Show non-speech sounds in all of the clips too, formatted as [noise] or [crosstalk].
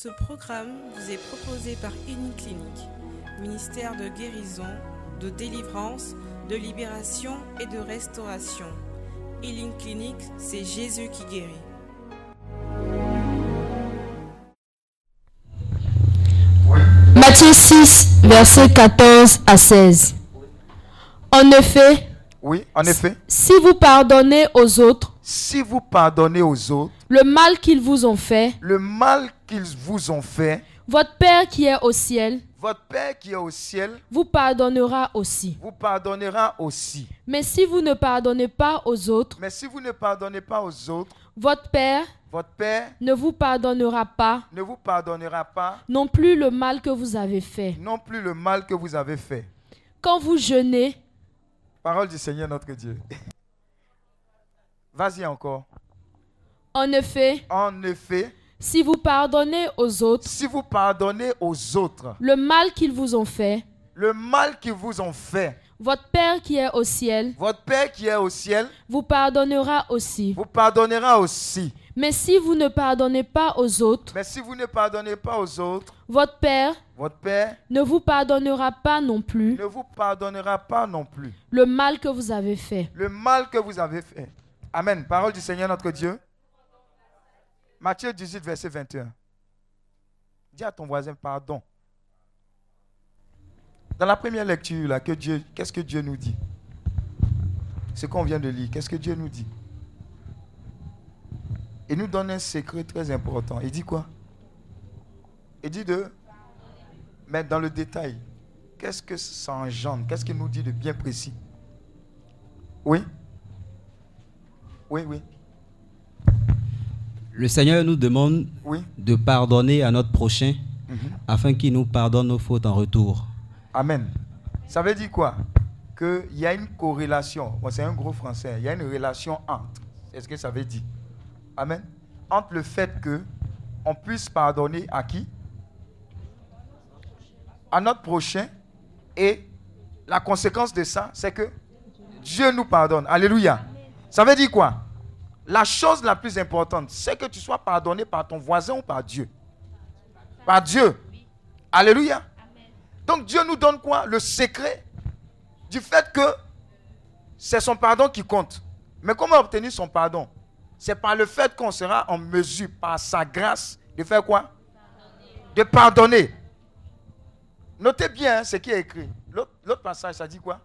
Ce programme vous est proposé par Clinique, ministère de guérison, de délivrance, de libération et de restauration. Healing Clinic, c'est Jésus qui guérit. Matthieu 6, versets 14 à 16. En effet, Oui, en effet. si vous pardonnez aux autres Si vous pardonnez aux autres le mal qu'ils vous ont fait, le mal qu'ils vous ont fait, votre Père qui est au ciel votre Père qui est au ciel vous pardonnera aussi. vous pardonnera aussi. Mais si vous ne pardonnez pas aux autres, Mais si vous ne pardonnez pas aux autres, votre Père votre Père ne vous pardonnera pas ne vous pardonnera pas non plus le mal que vous avez fait. non plus le mal que vous avez fait. Quand vous jeûnez, Parole du Seigneur notre Dieu. Vas-y encore. en effet, En effet, si vous pardonnez aux autres si vous pardonnez aux autres le mal qu'ils vous ont fait, le mal qu'ils vous ont fait, votre Père qui est au ciel votre Père qui est au ciel vous pardonnera aussi. vous pardonnera aussi. Mais si vous ne pardonnez pas aux autres, Mais si vous ne pardonnez pas aux autres, votre Père votre Père ne vous pardonnera pas non plus ne vous pardonnera pas non plus le mal que vous avez fait. le mal que vous avez fait. Amen. Parole du Seigneur notre Dieu. Matthieu 18, verset 21. Dis à ton voisin pardon. Dans la première lecture, que Dieu, qu'est-ce que Dieu nous dit? Ce qu'on vient de lire, qu'est-ce que Dieu nous dit? Il nous donne un secret très important. Il dit quoi? Il dit de mettre dans le détail. Qu'est-ce que ça engendre? Qu'est-ce qu'il nous dit de bien précis? Oui? Oui, oui, Le Seigneur nous demande oui. de pardonner à notre prochain Mhm. afin qu'il nous pardonne nos fautes en retour. Amen. Ça veut dire quoi? Qu'il y a une corrélation. Bon, c'est un gros français. Il y a une relation entre. C'est ce que ça veut dire. Amen. Entre le fait que on puisse pardonner à qui? À notre prochain. Et la conséquence de ça, c'est que Dieu nous pardonne. Alléluia. Ça veut dire quoi? La chose la plus importante, c'est que tu sois pardonné par ton voisin ou par Dieu. Par Dieu. Alléluia. Donc Dieu nous donne quoi? Le secret du fait que c'est son pardon qui compte. Mais comment obtenir son pardon? C'est par le fait qu'on sera en mesure, par sa grâce, de faire quoi? De pardonner. Notez bien hein, ce qui est écrit. L'autre l'autre passage, ça dit quoi?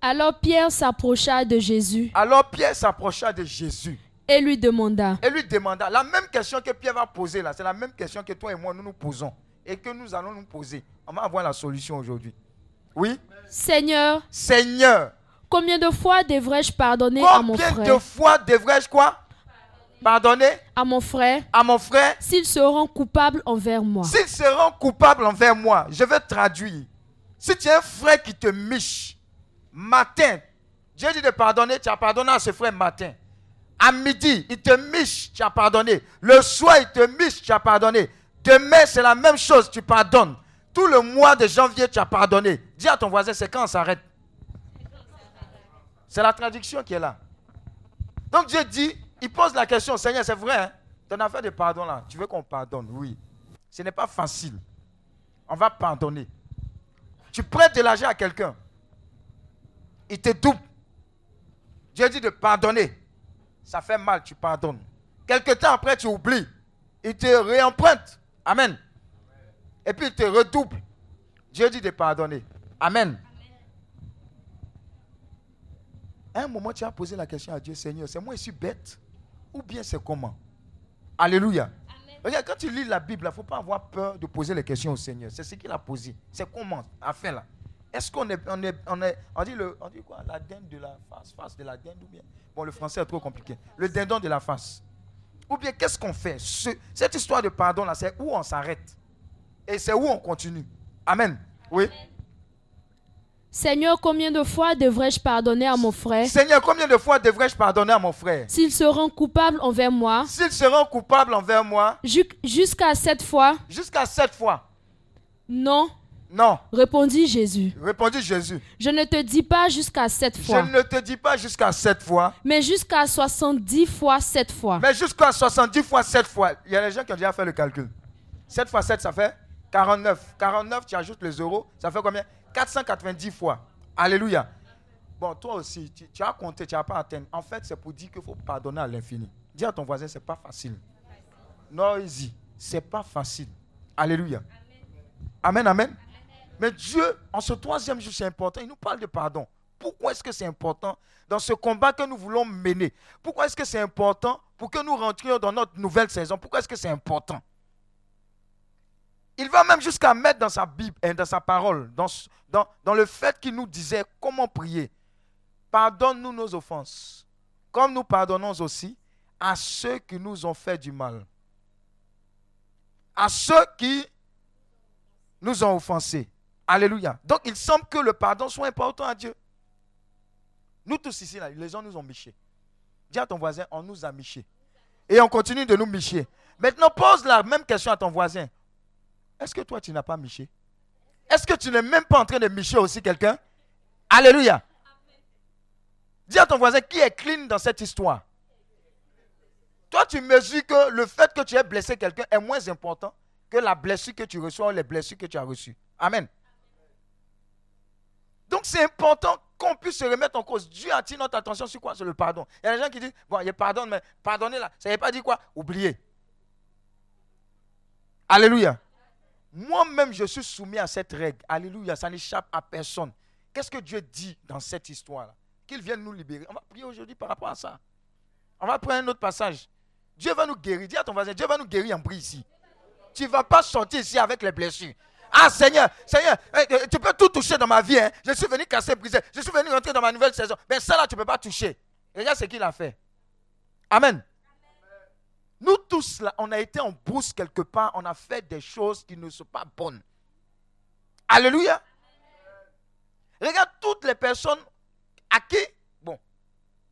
Alors Pierre s'approcha de Jésus Alors Pierre s'approcha de Jésus et lui demanda, et lui demanda la même question que Pierre va poser là. C'est la même question que toi et moi nous nous posons et que nous allons nous poser. On va avoir la solution aujourd'hui. Oui? Seigneur, Seigneur, combien de fois devrais-je pardonner à mon combien de frère, fois devrais-je quoi? Pardonner? À mon frère, à mon frère? S'ils seront coupables envers moi s'ils seront coupables envers moi. Je vais traduire. Si tu as un frère qui te miche, matin, Dieu dit de pardonner, tu as pardonné à ce frère matin. À midi, il te miche, tu as pardonné. Le soir, il te miche, tu as pardonné. Demain, c'est la même chose, tu pardonnes. Tout le mois de janvier, tu as pardonné. Dis à ton voisin, c'est quand on s'arrête? C'est la traduction qui est là. Donc Dieu dit, il pose la question, Seigneur, c'est vrai, hein? ton affaire de pardon là, tu veux qu'on pardonne? Oui. Ce n'est pas facile. On va pardonner. Tu prêtes de l'argent à quelqu'un. Il te double. Dieu dit de pardonner. Ça fait mal, tu pardonnes. Quelque temps après, tu oublies. Il te réemprunte. Amen. Et puis il te redouble. Dieu dit de pardonner. Amen. À un moment, tu as posé la question à Dieu, Seigneur, c'est moi je suis bête ou bien c'est comment? Alléluia. Regarde, quand tu lis la Bible, il ne faut pas avoir peur de poser les questions au Seigneur. C'est ce qu'il a posé. C'est comment? Afin là. Est-ce qu'on est, on est, on est, on dit le, on dit quoi? La dinde de la face, face de la dinde ou bien? Bon, le français est trop compliqué. Le dindon de la face. Ou bien qu'est-ce qu'on fait? Ce- Cette histoire de pardon là, c'est où on s'arrête? Et c'est où on continue? Amen. Oui. Seigneur, combien de fois devrais-je pardonner à mon frère? Seigneur, combien de fois devrais-je pardonner à mon frère? S'ils seront coupables envers moi? S'ils seront coupables envers moi, Ju- Jusqu'à sept fois? Jusqu'à sept fois. Non, Non, répondit Jésus. répondit Jésus. Je ne te dis pas jusqu'à sept Je fois, ne te dis pas jusqu'à sept fois, mais jusqu'à soixante-dix fois sept fois. mais jusqu'à 70 fois sept fois. Il y a des gens qui ont déjà fait le calcul. 7 fois 7, ça fait 49. 49, tu ajoutes le zéro, ça fait combien? 490 fois. Alléluia. Bon, toi aussi, tu, tu as compté, tu n'as pas atteint. En fait, c'est pour dire qu'il faut pardonner à l'infini. Dis à ton voisin, c'est pas facile. Non, easy. C'est pas facile. Alléluia. Amen, amen. Mais Dieu, en ce troisième jour, c'est important. Il nous parle de pardon. Pourquoi est-ce que c'est important dans ce combat que nous voulons mener? Pourquoi est-ce que c'est important pour que nous rentrions dans notre nouvelle saison? Pourquoi est-ce que c'est important? Il va même jusqu'à mettre dans sa Bible, et dans sa parole, dans, dans le fait qu'il nous disait comment prier. Pardonne-nous nos offenses, comme nous pardonnons aussi à ceux qui nous ont fait du mal. À ceux qui nous ont offensés. Alléluia. Donc il semble que le pardon soit important à Dieu. Nous tous ici, là, les gens nous ont michés. Dis à ton voisin, on nous a michés. Et on continue de nous micher. Maintenant, pose la même question à ton voisin. Est-ce que toi, tu n'as pas miché? Est-ce que tu n'es même pas en train de micher aussi quelqu'un? Alléluia. Dis à ton voisin qui est clean dans cette histoire. Toi, tu mesures que le fait que tu aies blessé quelqu'un est moins important que la blessure que tu reçois ou les blessures que tu as reçues. Amen. Donc c'est important qu'on puisse se remettre en cause. Dieu attire notre attention sur quoi? Sur le pardon. Il y a des gens qui disent, bon, il pardonne, mais pardonner là, ça ne veut pas dire quoi? Oublier. Alléluia. Moi-même, je suis soumis à cette règle. Alléluia, ça n'échappe à personne. Qu'est-ce que Dieu dit dans cette histoire-là? Qu'il vienne nous libérer. On va prier aujourd'hui par rapport à ça. On va prendre un autre passage. Dieu va nous guérir. Dis à ton voisin, Dieu va nous guérir en prix ici. Tu ne vas pas sortir ici avec les blessures. Ah Seigneur, Seigneur, eh, eh, tu peux tout toucher dans ma vie. Hein. Je suis venu casser, briser. Je suis venu rentrer dans ma nouvelle saison. Mais ça là, tu ne peux pas toucher. Regarde ce qu'il a fait. Amen. Nous tous là, on a été en brousse quelque part. On a fait des choses qui ne sont pas bonnes. Alléluia. Regarde toutes les personnes à qui, bon,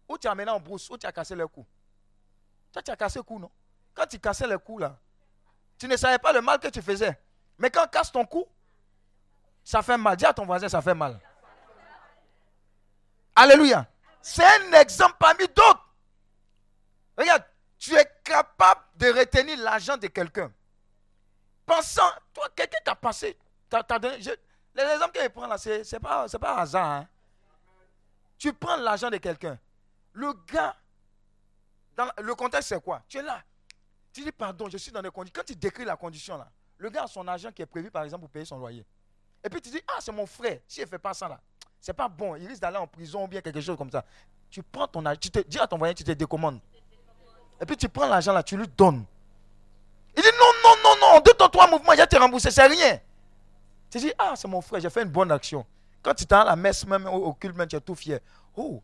où tu as amené en brousse, où tu as cassé le cou. Toi, tu as cassé le cou, non? Quand tu cassais le cou là, tu ne savais pas le mal que tu faisais. Mais quand on casse ton cou, ça fait mal. Dis à ton voisin, ça fait mal. Alléluia. C'est un exemple parmi d'autres. Regarde, tu es capable de retenir l'argent de quelqu'un. Pensant, toi, quelqu'un t'a passé, t'a, donné. les exemples qu'il prend là, ce n'est pas, pas hasard. Hein. Tu prends l'argent de quelqu'un. Le gars, dans le contexte, c'est quoi? Tu es là. Tu dis, pardon, je suis dans des conditions. Quand tu décris la condition là, le gars a son argent qui est prévu, par exemple, pour payer son loyer. Et puis tu dis, ah, c'est mon frère. Si ne fait pas ça là, c'est pas bon. Il risque d'aller en prison ou bien quelque chose comme ça. Tu prends ton argent, tu te dis à ton voisin, tu te décommandes. Et puis tu prends l'argent là, tu lui donnes. Il dit, non, non, non, non, deux, temps, trois mouvements, il te remboursé, c'est rien. Tu dis, ah, c'est mon frère, j'ai fait une bonne action. Quand tu es à la messe, même au, culte, même, tu es tout fier. Oh,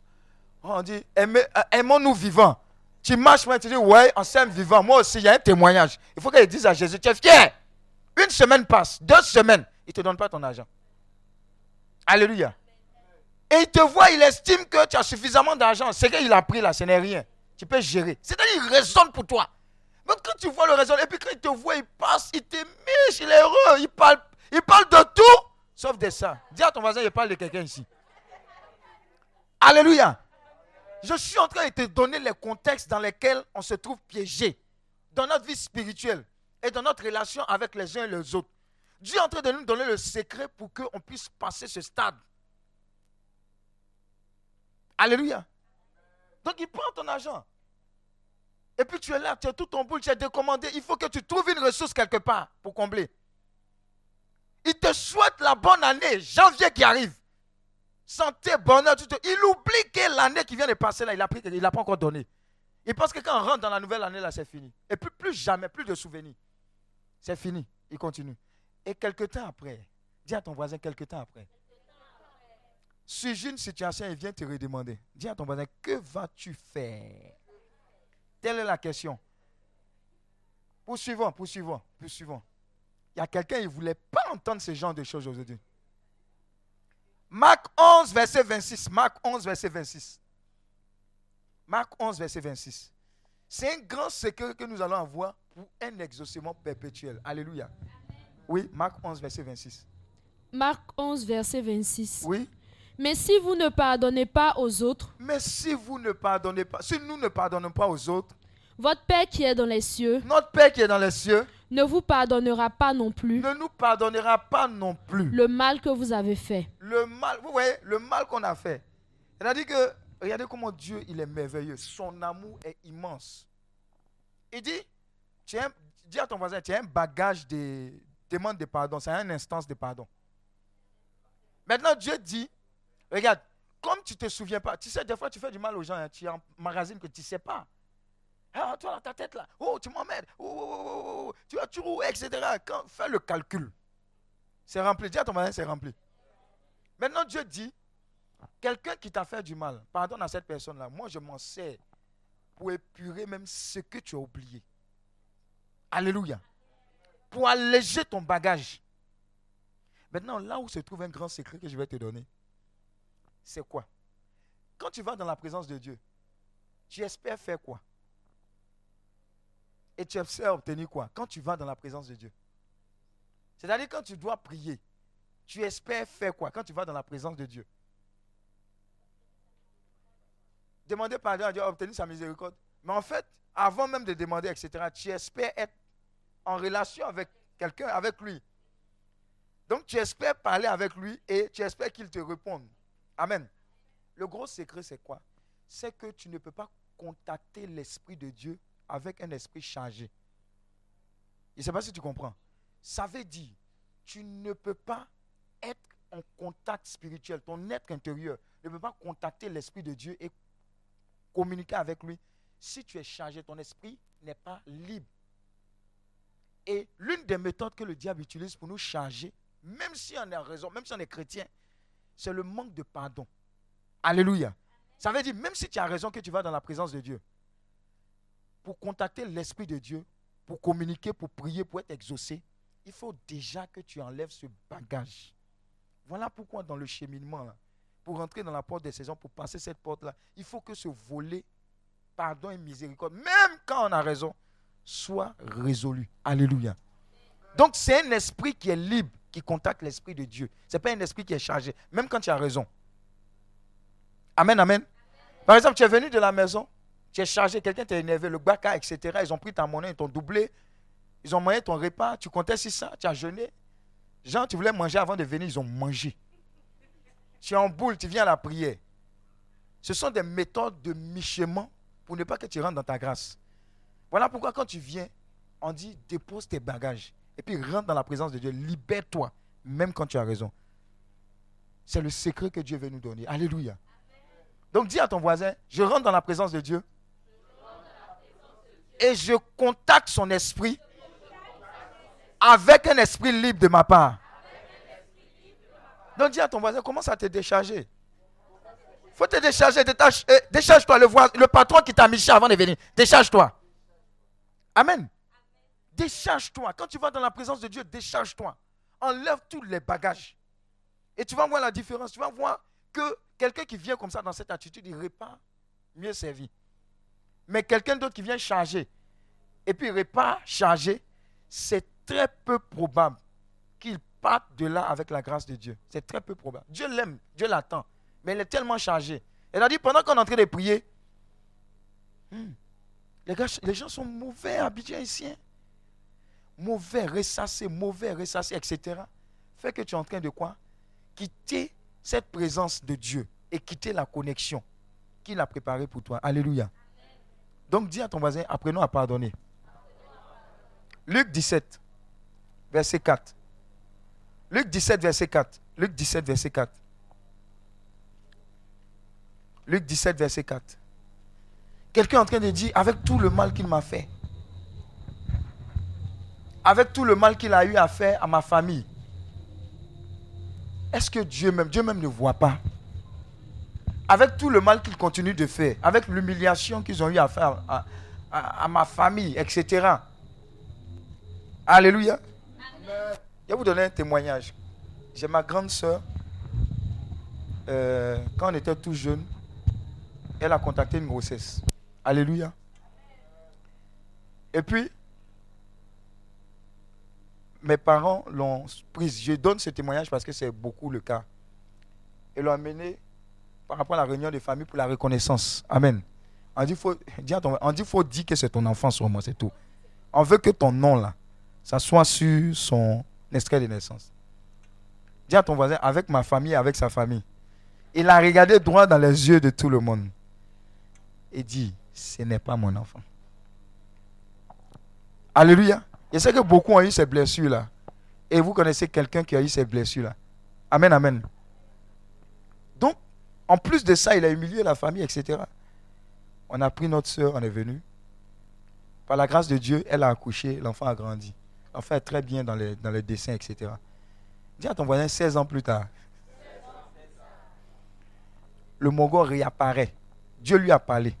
on dit, euh, aimons-nous vivants. Tu marches, tu dis, ouais, on s'aime vivant. Moi aussi, il y a un témoignage. Il faut qu'il dise à Jésus, tu es fier. Une semaine passe, deux semaines, il ne te donne pas ton argent. Alléluia. Et il te voit, il estime que tu as suffisamment d'argent. Ce qu'il a pris là, ce n'est rien. Tu peux gérer. C'est-à-dire, il raisonne pour toi. Mais quand tu vois le raisonnement, et puis quand il te voit, il passe, il te miche, il est heureux, il parle, il parle de tout, sauf de ça. Dis à ton voisin, il parle de quelqu'un ici. Alléluia. Je suis en train de te donner les contextes dans lesquels on se trouve piégé dans notre vie spirituelle et dans notre relation avec les uns et les autres. Dieu est en train de nous donner le secret pour qu'on puisse passer ce stade. Alléluia. Donc il prend ton argent. Et puis tu es là, tu as tout ton boule, tu es décommandé. Il faut que tu trouves une ressource quelque part pour combler. Il te souhaite la bonne année, janvier qui arrive. Santé, bonheur, tout, il oublie que l'année qui vient de passer là, il n'a il pas encore donné. Il pense que quand on rentre dans la nouvelle année là, c'est fini. Et puis plus jamais, plus de souvenirs. C'est fini. Il continue. Et quelque temps après, dis à ton voisin quelque temps après. Suis une situation et vient te redemander. Dis à ton voisin, que vas-tu faire? Telle est la question. Poursuivons, poursuivons, poursuivons. Il y a quelqu'un, il ne voulait pas entendre ce genre de choses aujourd'hui. Marc 11, verset 26. Marc 11, verset 26. Marc 11, verset 26. C'est un grand secret que nous allons avoir pour un exaucement perpétuel. Alléluia. Oui, Marc 11, verset 26. Marc 11, verset 26. Oui. Mais si vous ne pardonnez pas aux autres. Mais si vous ne pardonnez pas, si nous ne pardonnons pas aux autres. Votre Père qui est dans les cieux. Notre Père qui est dans les cieux ne vous pardonnera pas non plus ne nous pardonnera pas non plus le mal que vous avez fait. le mal. Vous voyez, le mal qu'on a fait. Dit que, regardez comment Dieu, il est merveilleux. Son amour est immense. Il dit, dis à ton voisin, tu as un bagage de demande de pardon. C'est une instance de pardon. Maintenant, Dieu dit, regarde, comme tu ne te souviens pas, tu sais, des fois, tu fais du mal aux gens, hein, tu emmagasines que tu ne sais pas. Ah, toi, dans ta tête là, oh, tu m'emmènes, oh, oh, oh, oh, oh, tu vas roues, etc. Fais le calcul. C'est rempli. Dis à ton voisin, c'est rempli. Maintenant, Dieu dit, quelqu'un qui t'a fait du mal, pardonne à cette personne-là. Moi, je m'en sers pour épurer même ce que tu as oublié. Alléluia. Pour alléger ton bagage. Maintenant, là où se trouve un grand secret que je vais te donner, c'est quoi? Quand tu vas dans la présence de Dieu, tu espères faire quoi? Et tu espères obtenir quoi? Quand tu vas dans la présence de Dieu. C'est-à-dire quand tu dois prier, tu espères faire quoi? Quand tu vas dans la présence de Dieu Demander pardon à Dieu, obtenir sa miséricorde. Mais en fait, avant même de demander, etc., tu espères être en relation avec quelqu'un, avec lui. Donc tu espères parler avec lui et tu espères qu'il te réponde. Amen. Le gros secret, c'est quoi? C'est que tu ne peux pas contacter l'Esprit de Dieu avec un esprit chargé. Je ne sais pas si tu comprends. Ça veut dire, tu ne peux pas être en contact spirituel. Ton être intérieur ne peut pas contacter l'Esprit de Dieu et communiquer avec lui si tu es chargé. Ton esprit n'est pas libre. Et l'une des méthodes que le diable utilise pour nous charger, même si on a raison, même si on est chrétien, c'est le manque de pardon. Alléluia. Ça veut dire, même si tu as raison que tu vas dans la présence de Dieu, pour contacter l'Esprit de Dieu, pour communiquer, pour prier, pour être exaucé, il faut déjà que tu enlèves ce bagage. Voilà pourquoi dans le cheminement, là, pour rentrer dans la porte des saisons, pour passer cette porte-là, il faut que ce volet, pardon et miséricorde, même quand on a raison, soit résolu. Alléluia. Donc c'est un esprit qui est libre, qui contacte l'esprit de Dieu. Ce n'est pas un esprit qui est chargé, même quand tu as raison. Amen, amen. Par exemple, tu es venu de la maison, tu es chargé, quelqu'un t'a énervé, le baka, etc. Ils ont pris ta monnaie, ils t'ont doublé, ils ont mangé ton repas, tu comptais sur ça, tu as jeûné. Jean, tu voulais manger avant de venir, ils ont mangé. Tu es en boule, tu viens à la prière. Ce sont des méthodes de michement pour ne pas que tu rentres dans ta grâce. Voilà pourquoi quand tu viens, on dit dépose tes bagages et puis rentre dans la présence de Dieu. Libère-toi, même quand tu as raison. C'est le secret que Dieu veut nous donner. Alléluia. Donc dis à ton voisin, je rentre dans la présence de Dieu et je contacte son esprit avec un esprit libre de ma part. Donc dis à ton voisin, commence à te décharger? faut te décharger, euh, décharge-toi. Le, le patron qui t'a mis chez avant de venir, décharge-toi. Amen. Décharge-toi. Quand tu vas dans la présence de Dieu, décharge-toi. Enlève tous les bagages. Et tu vas voir la différence. Tu vas voir que quelqu'un qui vient comme ça dans cette attitude, il repart mieux servi. Mais quelqu'un d'autre qui vient charger et puis repart chargé, c'est très peu probable parte de là avec la grâce de Dieu. C'est très peu probable. Dieu l'aime, Dieu l'attend, mais il est tellement chargé. Elle a dit pendant qu'on est en train de prier, hmm, les, gens sont mauvais, habitués ici. Mauvais, ressassés, mauvais, ressassés, etc. Fait que tu es en train de quoi? Quitter cette présence de Dieu et quitter la connexion qu'il a préparée pour toi. Alléluia. Donc dis à ton voisin, apprenons à pardonner. Luc 17, verset 4. Luc 17, verset 4. Luc 17, verset 4. Luc 17, verset 4. Quelqu'un est en train de dire, avec tout le mal qu'il m'a fait, avec tout le mal qu'il a eu à faire à ma famille, est-ce que Dieu même, Dieu même ne voit pas? Avec tout le mal qu'il continue de faire, avec l'humiliation qu'ils ont eu à faire à, ma famille, etc. Alléluia. Vais vous donner un témoignage. J'ai ma grande soeur, quand on était tout jeune, elle a contacté une grossesse. Alléluia. Et puis, mes parents l'ont prise. Je donne ce témoignage parce que c'est beaucoup le cas. Ils l'ont amené par rapport à la réunion de famille pour la reconnaissance. Amen. On dit, faut, [laughs] on dit, faut dire que c'est ton enfant sur moi, c'est tout. On veut que ton nom là s'assoit sur son extrait de naissance. Dis à ton voisin, avec ma famille, avec sa famille. Il a regardé droit dans les yeux de tout le monde. Et dit, ce n'est pas mon enfant. Alléluia. Je sais que beaucoup ont eu ces blessures-là. Et vous connaissez quelqu'un qui a eu ces blessures-là. Amen, amen. Donc, en plus de ça, il a humilié la famille, etc. On a pris notre soeur, on est venu. Par la grâce de Dieu, elle a accouché, l'enfant a grandi. Est très bien dans les, dans les dessins, etc. Dis à ton voisin 16 ans plus tard. Le Mogol réapparaît. Dieu lui a parlé.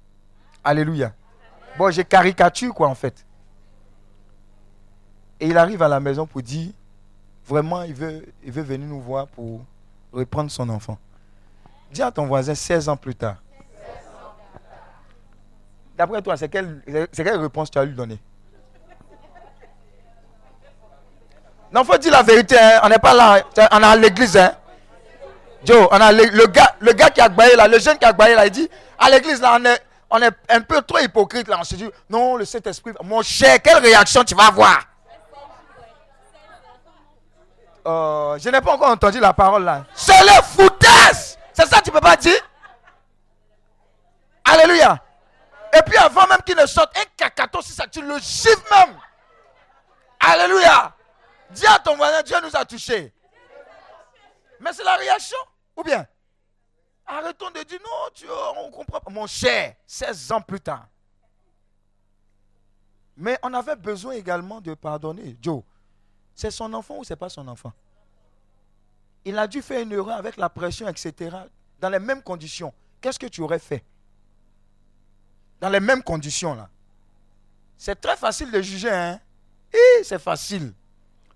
Alléluia. Bon, j'ai caricature quoi en fait. Et il arrive à la maison pour dire, vraiment, il veut, venir nous voir pour reprendre son enfant. Dis à ton voisin 16 ans plus tard. D'après toi, c'est quelle, quelle réponse tu as lui donner Non, faut dire la vérité. hein. On n'est pas là. On est à l'église. Hein. Joe, on a le, le gars, le gars qui a baillé là, le jeune qui a baillé là, il dit à l'église là, on est, on est un peu trop hypocrite là. On se dit non, le Saint-Esprit. Mon cher, quelle réaction tu vas avoir? Euh, Je n'ai pas encore entendu la parole là. C'est le foutaise C'est ça que tu peux pas dire? Alléluia. Et puis avant même qu'il ne sorte un cacato, si ça, tu le gifles même. Alléluia. Dis à ton voisin, Dieu nous a touchés. Mais c'est la réaction. Ou bien, arrêtons de dire non, tu, on comprend pas. Mon cher, 16 ans plus tard. Mais on avait besoin également de pardonner. Joe, c'est son enfant ou c'est pas son enfant? Il a dû faire une erreur avec la pression, etc. Dans les mêmes conditions. Qu'est-ce que tu aurais fait? Dans les mêmes conditions là. C'est très facile de juger, hein? C'est facile.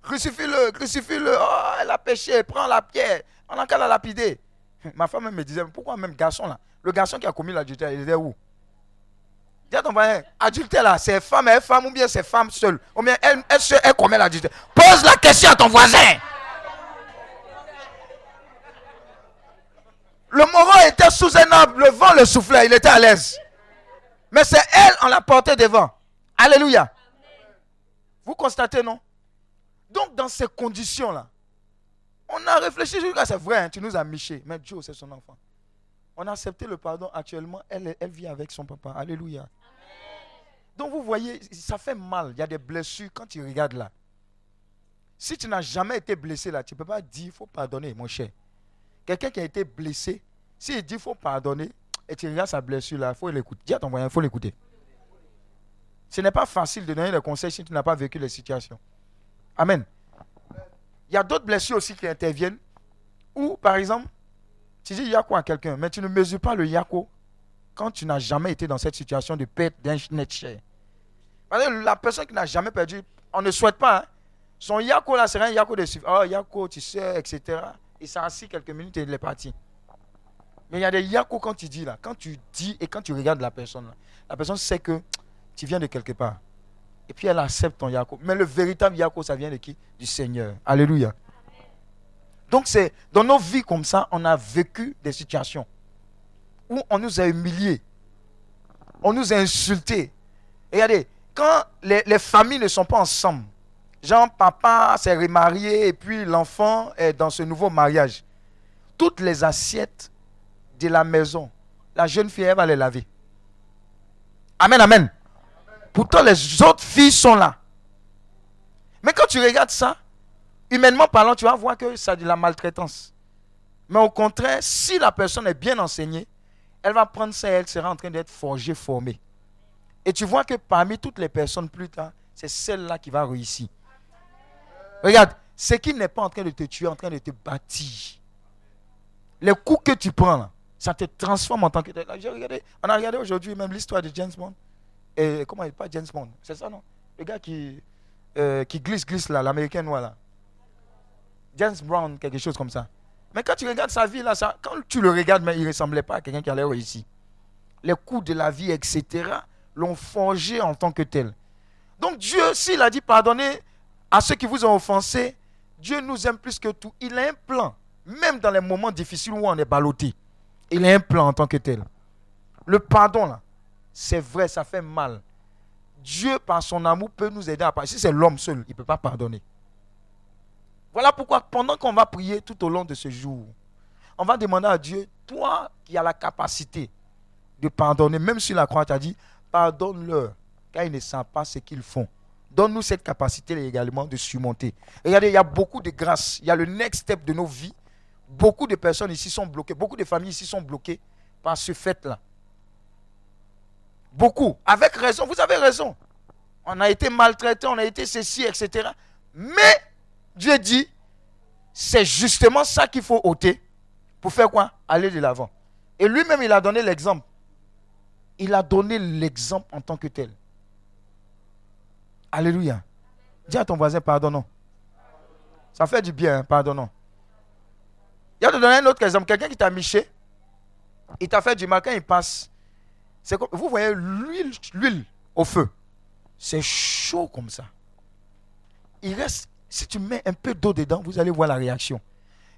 Crucifie-le, crucifie-le. Oh, elle a péché, prends la pierre. On n'a qu'à la lapider. Ma femme me disait, pourquoi même garçon là? Le garçon qui a commis l'adultère, il était où? Dis à ton voisin, adultère là, c'est femme, elle femme ou bien c'est femme seule? Ou bien elle, elle, seule, elle commet l'adultère? Pose la question à ton voisin. Le moron était sous un arbre, le vent le soufflait, il était à l'aise. Mais c'est elle, on l'a porté devant. Alléluia. Vous constatez, non? Donc, dans ces conditions-là, on a réfléchi jusqu'à c'est vrai, hein, tu nous as miché. Mais Dieu, c'est son enfant. On a accepté le pardon actuellement. Elle, elle vit avec son papa. Alléluia. Donc, vous voyez, ça fait mal. Il y a des blessures quand tu regardes là. Si tu n'as jamais été blessé là, tu ne peux pas dire il faut pardonner, mon cher. Quelqu'un qui a été blessé, s'il dit il faut pardonner, et tu regardes sa blessure là, il faut l'écouter. Dis à ton voisin, il faut l'écouter. Ce n'est pas facile de donner des conseils si tu n'as pas vécu les situations. Amen. Il y a d'autres blessures aussi qui interviennent. Ou, par exemple, tu dis yako à quelqu'un, mais tu ne mesures pas le yako quand tu n'as jamais été dans cette situation de perte d'un net cher. La personne qui n'a jamais perdu, on ne souhaite pas. hein. Son yako là serait un yako de suivre. Oh, yako, tu sais, etc. Il s'est assis quelques minutes et il est parti. Mais il y a des yako quand tu dis là, quand tu dis et quand tu regardes la personne là, la personne sait que tu viens de quelque part. Et puis elle accepte ton yako. Mais le véritable yako, ça vient de qui? Du Seigneur. Alléluia. Donc c'est dans nos vies comme ça, on a vécu des situations où on nous a humiliés, on nous a insultés. Regardez, quand les, les familles ne sont pas ensemble, genre papa s'est remarié et puis l'enfant est dans ce nouveau mariage, toutes les assiettes de la maison, la jeune fille, elle va les laver. Amen, amen. Pourtant, les autres filles sont là. Mais quand tu regardes ça, humainement parlant, tu vas voir que c'est de la maltraitance. Mais au contraire, si la personne est bien enseignée, elle va prendre ça et elle sera en train d'être forgée, formée. Et tu vois que parmi toutes les personnes plus tard, c'est celle-là qui va réussir. Regarde, ce qui n'est pas en train de te tuer, en train de te bâtir. Les coups que tu prends, ça te transforme en tant que on a regardé aujourd'hui même l'histoire de James Bond. Et comment il pas James Bond C'est ça, non? Le gars qui, euh, qui glisse, glisse là, l'américain noir là. James Brown, quelque chose comme ça. Mais quand tu regardes sa vie là, ça, quand tu le regardes, mais il ne ressemblait pas à quelqu'un qui allait réussir. Les coups de la vie, etc., l'ont forgé en tant que tel. Donc Dieu, s'il a dit pardonnez à ceux qui vous ont offensés, Dieu nous aime plus que tout. Il a un plan, même dans les moments difficiles où on est ballotté. Il a un plan en tant que tel. Le pardon, là, c'est vrai, ça fait mal. Dieu, par son amour, peut nous aider à pardonner. Si c'est l'homme seul, il ne peut pas pardonner. Voilà pourquoi, pendant qu'on va prier tout au long de ce jour, on va demander à Dieu, toi qui as la capacité de pardonner, même si la croix t'a dit, pardonne-leur, car ils ne savent pas ce qu'ils font. Donne-nous cette capacité également de surmonter. Regardez, il y a beaucoup de grâce. Il y a le next step de nos vies. Beaucoup de personnes ici sont bloquées. Beaucoup de familles ici sont bloquées par ce fait-là. Beaucoup. Avec raison. Vous avez raison. On a été maltraité, on a été ceci, etc. Mais Dieu dit, c'est justement ça qu'il faut ôter. Pour faire quoi? Aller de l'avant. Et lui-même, il a donné l'exemple. Il a donné l'exemple en tant que tel. Alléluia. Dis à ton voisin, pardonnons. Ça fait du bien, hein, pardonnons. Il y a de donner un autre exemple. Quelqu'un qui t'a miché, il t'a fait du mal quand il passe. Comme, vous voyez l'huile, l'huile au feu. C'est chaud comme ça. Il reste, si tu mets un peu d'eau dedans, vous allez voir la réaction.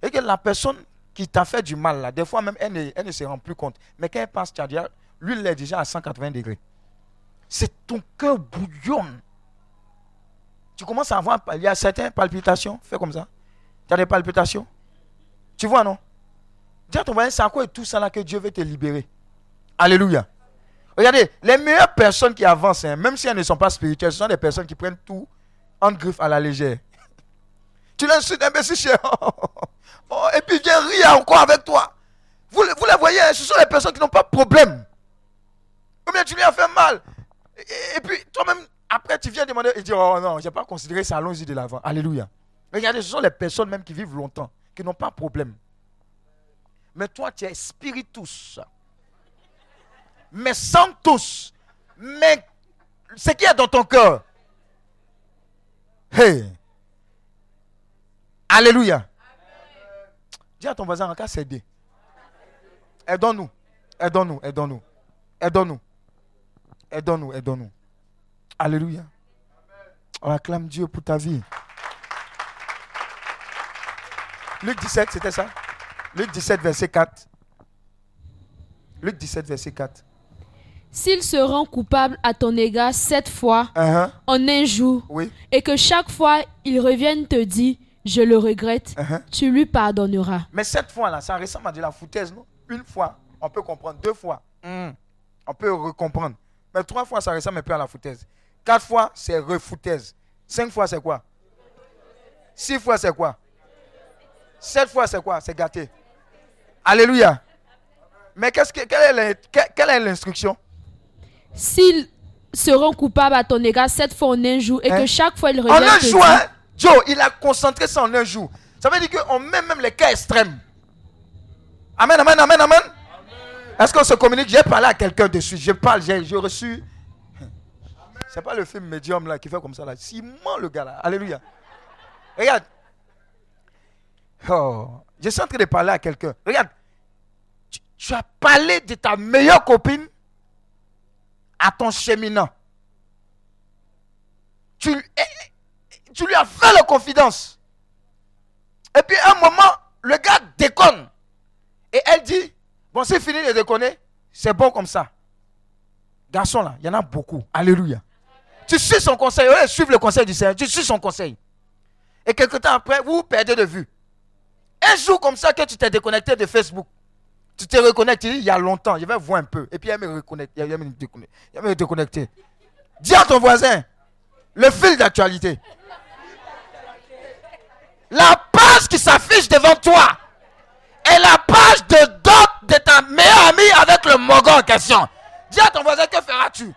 Et que la personne qui t'a fait du mal, là, des fois même, elle ne, elle ne se rend plus compte. Mais quand elle passe, l'huile est déjà à 180 degrés. C'est ton cœur bouillonne. Tu commences à avoir, il y a certaines palpitations, fais comme ça. Tu as des palpitations? Tu vois, non? Dis à ton voisin, c'est à quoi tout ça là que Dieu veut te libérer? Alléluia. Regardez, les meilleures personnes qui avancent, hein, même si elles ne sont pas spirituelles, ce sont des personnes qui prennent tout en griffe à la légère. [laughs] tu l'insultes, imbécile cher. [laughs] Oh, et puis viens rire encore avec toi. Vous, vous les voyez, hein, ce sont les personnes qui n'ont pas de problème. Ou bien tu lui as fait mal. et puis toi-même, après, tu viens demander et dire Oh non, je n'ai pas considéré ça, allons-y de l'avant. Alléluia. Regardez, ce sont les personnes même qui vivent longtemps, qui n'ont pas de problème. Mais toi, tu es spiritus. Mais sans tous. Mais ce qui est dans ton cœur. Hey. Alléluia. Dis à ton voisin, en cas s'aider. Aidons-nous. Aidons-nous. Aidons-nous. Aidons-nous. Aidons-nous. Aidons-nous. Alléluia. On acclame Dieu pour ta vie. Luc 17, c'était ça? Luc 17, verset 4. Luc 17, verset 4. S'il se rend coupable à ton égard sept fois uh-huh. en un jour, et que chaque fois il revienne te dire je le regrette, uh-huh. tu lui pardonneras. Mais cette fois-là, ça ressemble à de la foutaise, non? Une fois, on peut comprendre. Deux fois, hmm, on peut recomprendre. Mais trois fois, ça ressemble un peu à la foutaise. Quatre fois, c'est refoutaise. Cinq fois, c'est quoi? Six fois, c'est quoi? Sept fois, c'est quoi? C'est gâté. Alléluia. Mais qu'est-ce que, quelle, est l'instruction? S'ils seront coupables à ton égard sept fois en un jour et que hein? chaque fois ils reviennent. En un jour, hein? Joe, il a concentré ça en un jour. Ça veut dire qu'on met même les cas extrêmes. Amen, amen, amen, amen. Est-ce qu'on se communique? J'ai parlé à quelqu'un dessus. Je parle, j'ai reçu c'est pas le film médium là qui fait comme ça là. ment le gars là. Alléluia. Regarde. Oh, je suis en train de parler à quelqu'un. Regarde. Tu, as parlé de ta meilleure copine à ton cheminant. Tu, tu lui as fait la confidence. Et puis à un moment, le gars déconne. Et elle dit, bon c'est fini de déconner, c'est bon comme ça. Garçon là, il y en a beaucoup. Alléluia. Tu suis son conseil. Ouais, suivre le conseil du Seigneur. Tu suis son conseil. Et quelque temps après, vous, perdez de vue. Un jour comme ça que tu t'es déconnecté de Facebook. Tu t'es reconnecté il y a longtemps. Je vais voir un peu. Et puis, il me reconnecte. Il me déconnecter. Dis à ton voisin, le fil d'actualité. La page qui s'affiche devant toi est la page de dot de ta meilleure amie avec le mogon en question. Dis à ton voisin, que feras-tu?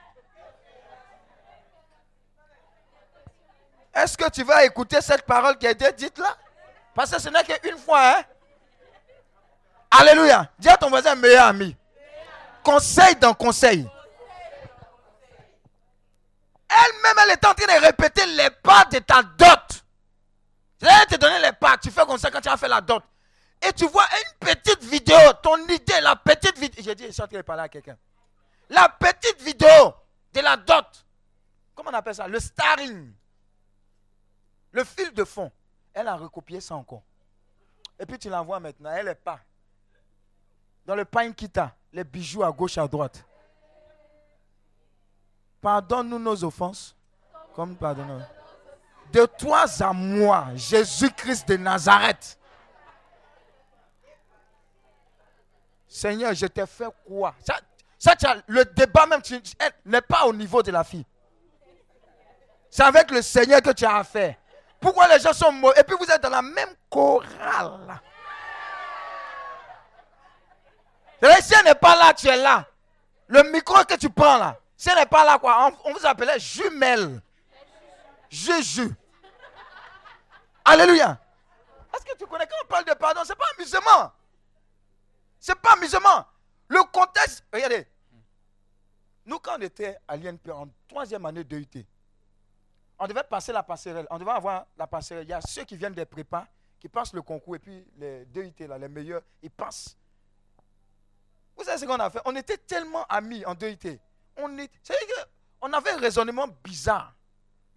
Est-ce que tu vas écouter cette parole qui a été dite là? Parce que ce n'est qu'une fois. Hein? Alléluia. Dis à ton voisin, meilleur ami. Conseil dans conseil. Elle-même, elle est en train de répéter les pas de ta dot. Vais te donner les pas. Tu fais comme ça quand tu as fait la dot. Et tu vois une petite vidéo, ton idée, la petite vidéo. J'ai dit, je suis en train de parler à quelqu'un. La petite vidéo de la dot. Comment on appelle ça? Le starring. Le fil de fond, elle a recopié ça encore. Et puis tu la vois maintenant, elle est pas. Dans le pain kita, les bijoux à gauche, à droite. Pardonne-nous nos offenses, comme pardonne. De toi à moi, Jésus-Christ de Nazareth. Seigneur, je t'ai fait quoi? Ça, le débat même n'est pas au niveau de la fille. C'est avec le Seigneur que tu as affaire. Pourquoi les gens sont mauvais? Et puis vous êtes dans la même chorale. Si elle n'est pas là, tu es là. Le micro que tu prends là, si elle n'est pas là, quoi, on, vous appelait jumelle. Juju. Alléluia. Est-ce que tu connais quand on parle de pardon, c'est pas amusement. C'est pas amusement. Le contexte, regardez. Nous, quand on était à l'INP en troisième année de UT, on devait passer la passerelle. On devait avoir la passerelle. Il y a ceux qui viennent des prépas, qui passent le concours, et puis les deux UT, là, les meilleurs, ils passent. Vous savez ce qu'on a fait? On était tellement amis en UT. On, est, on avait un raisonnement bizarre.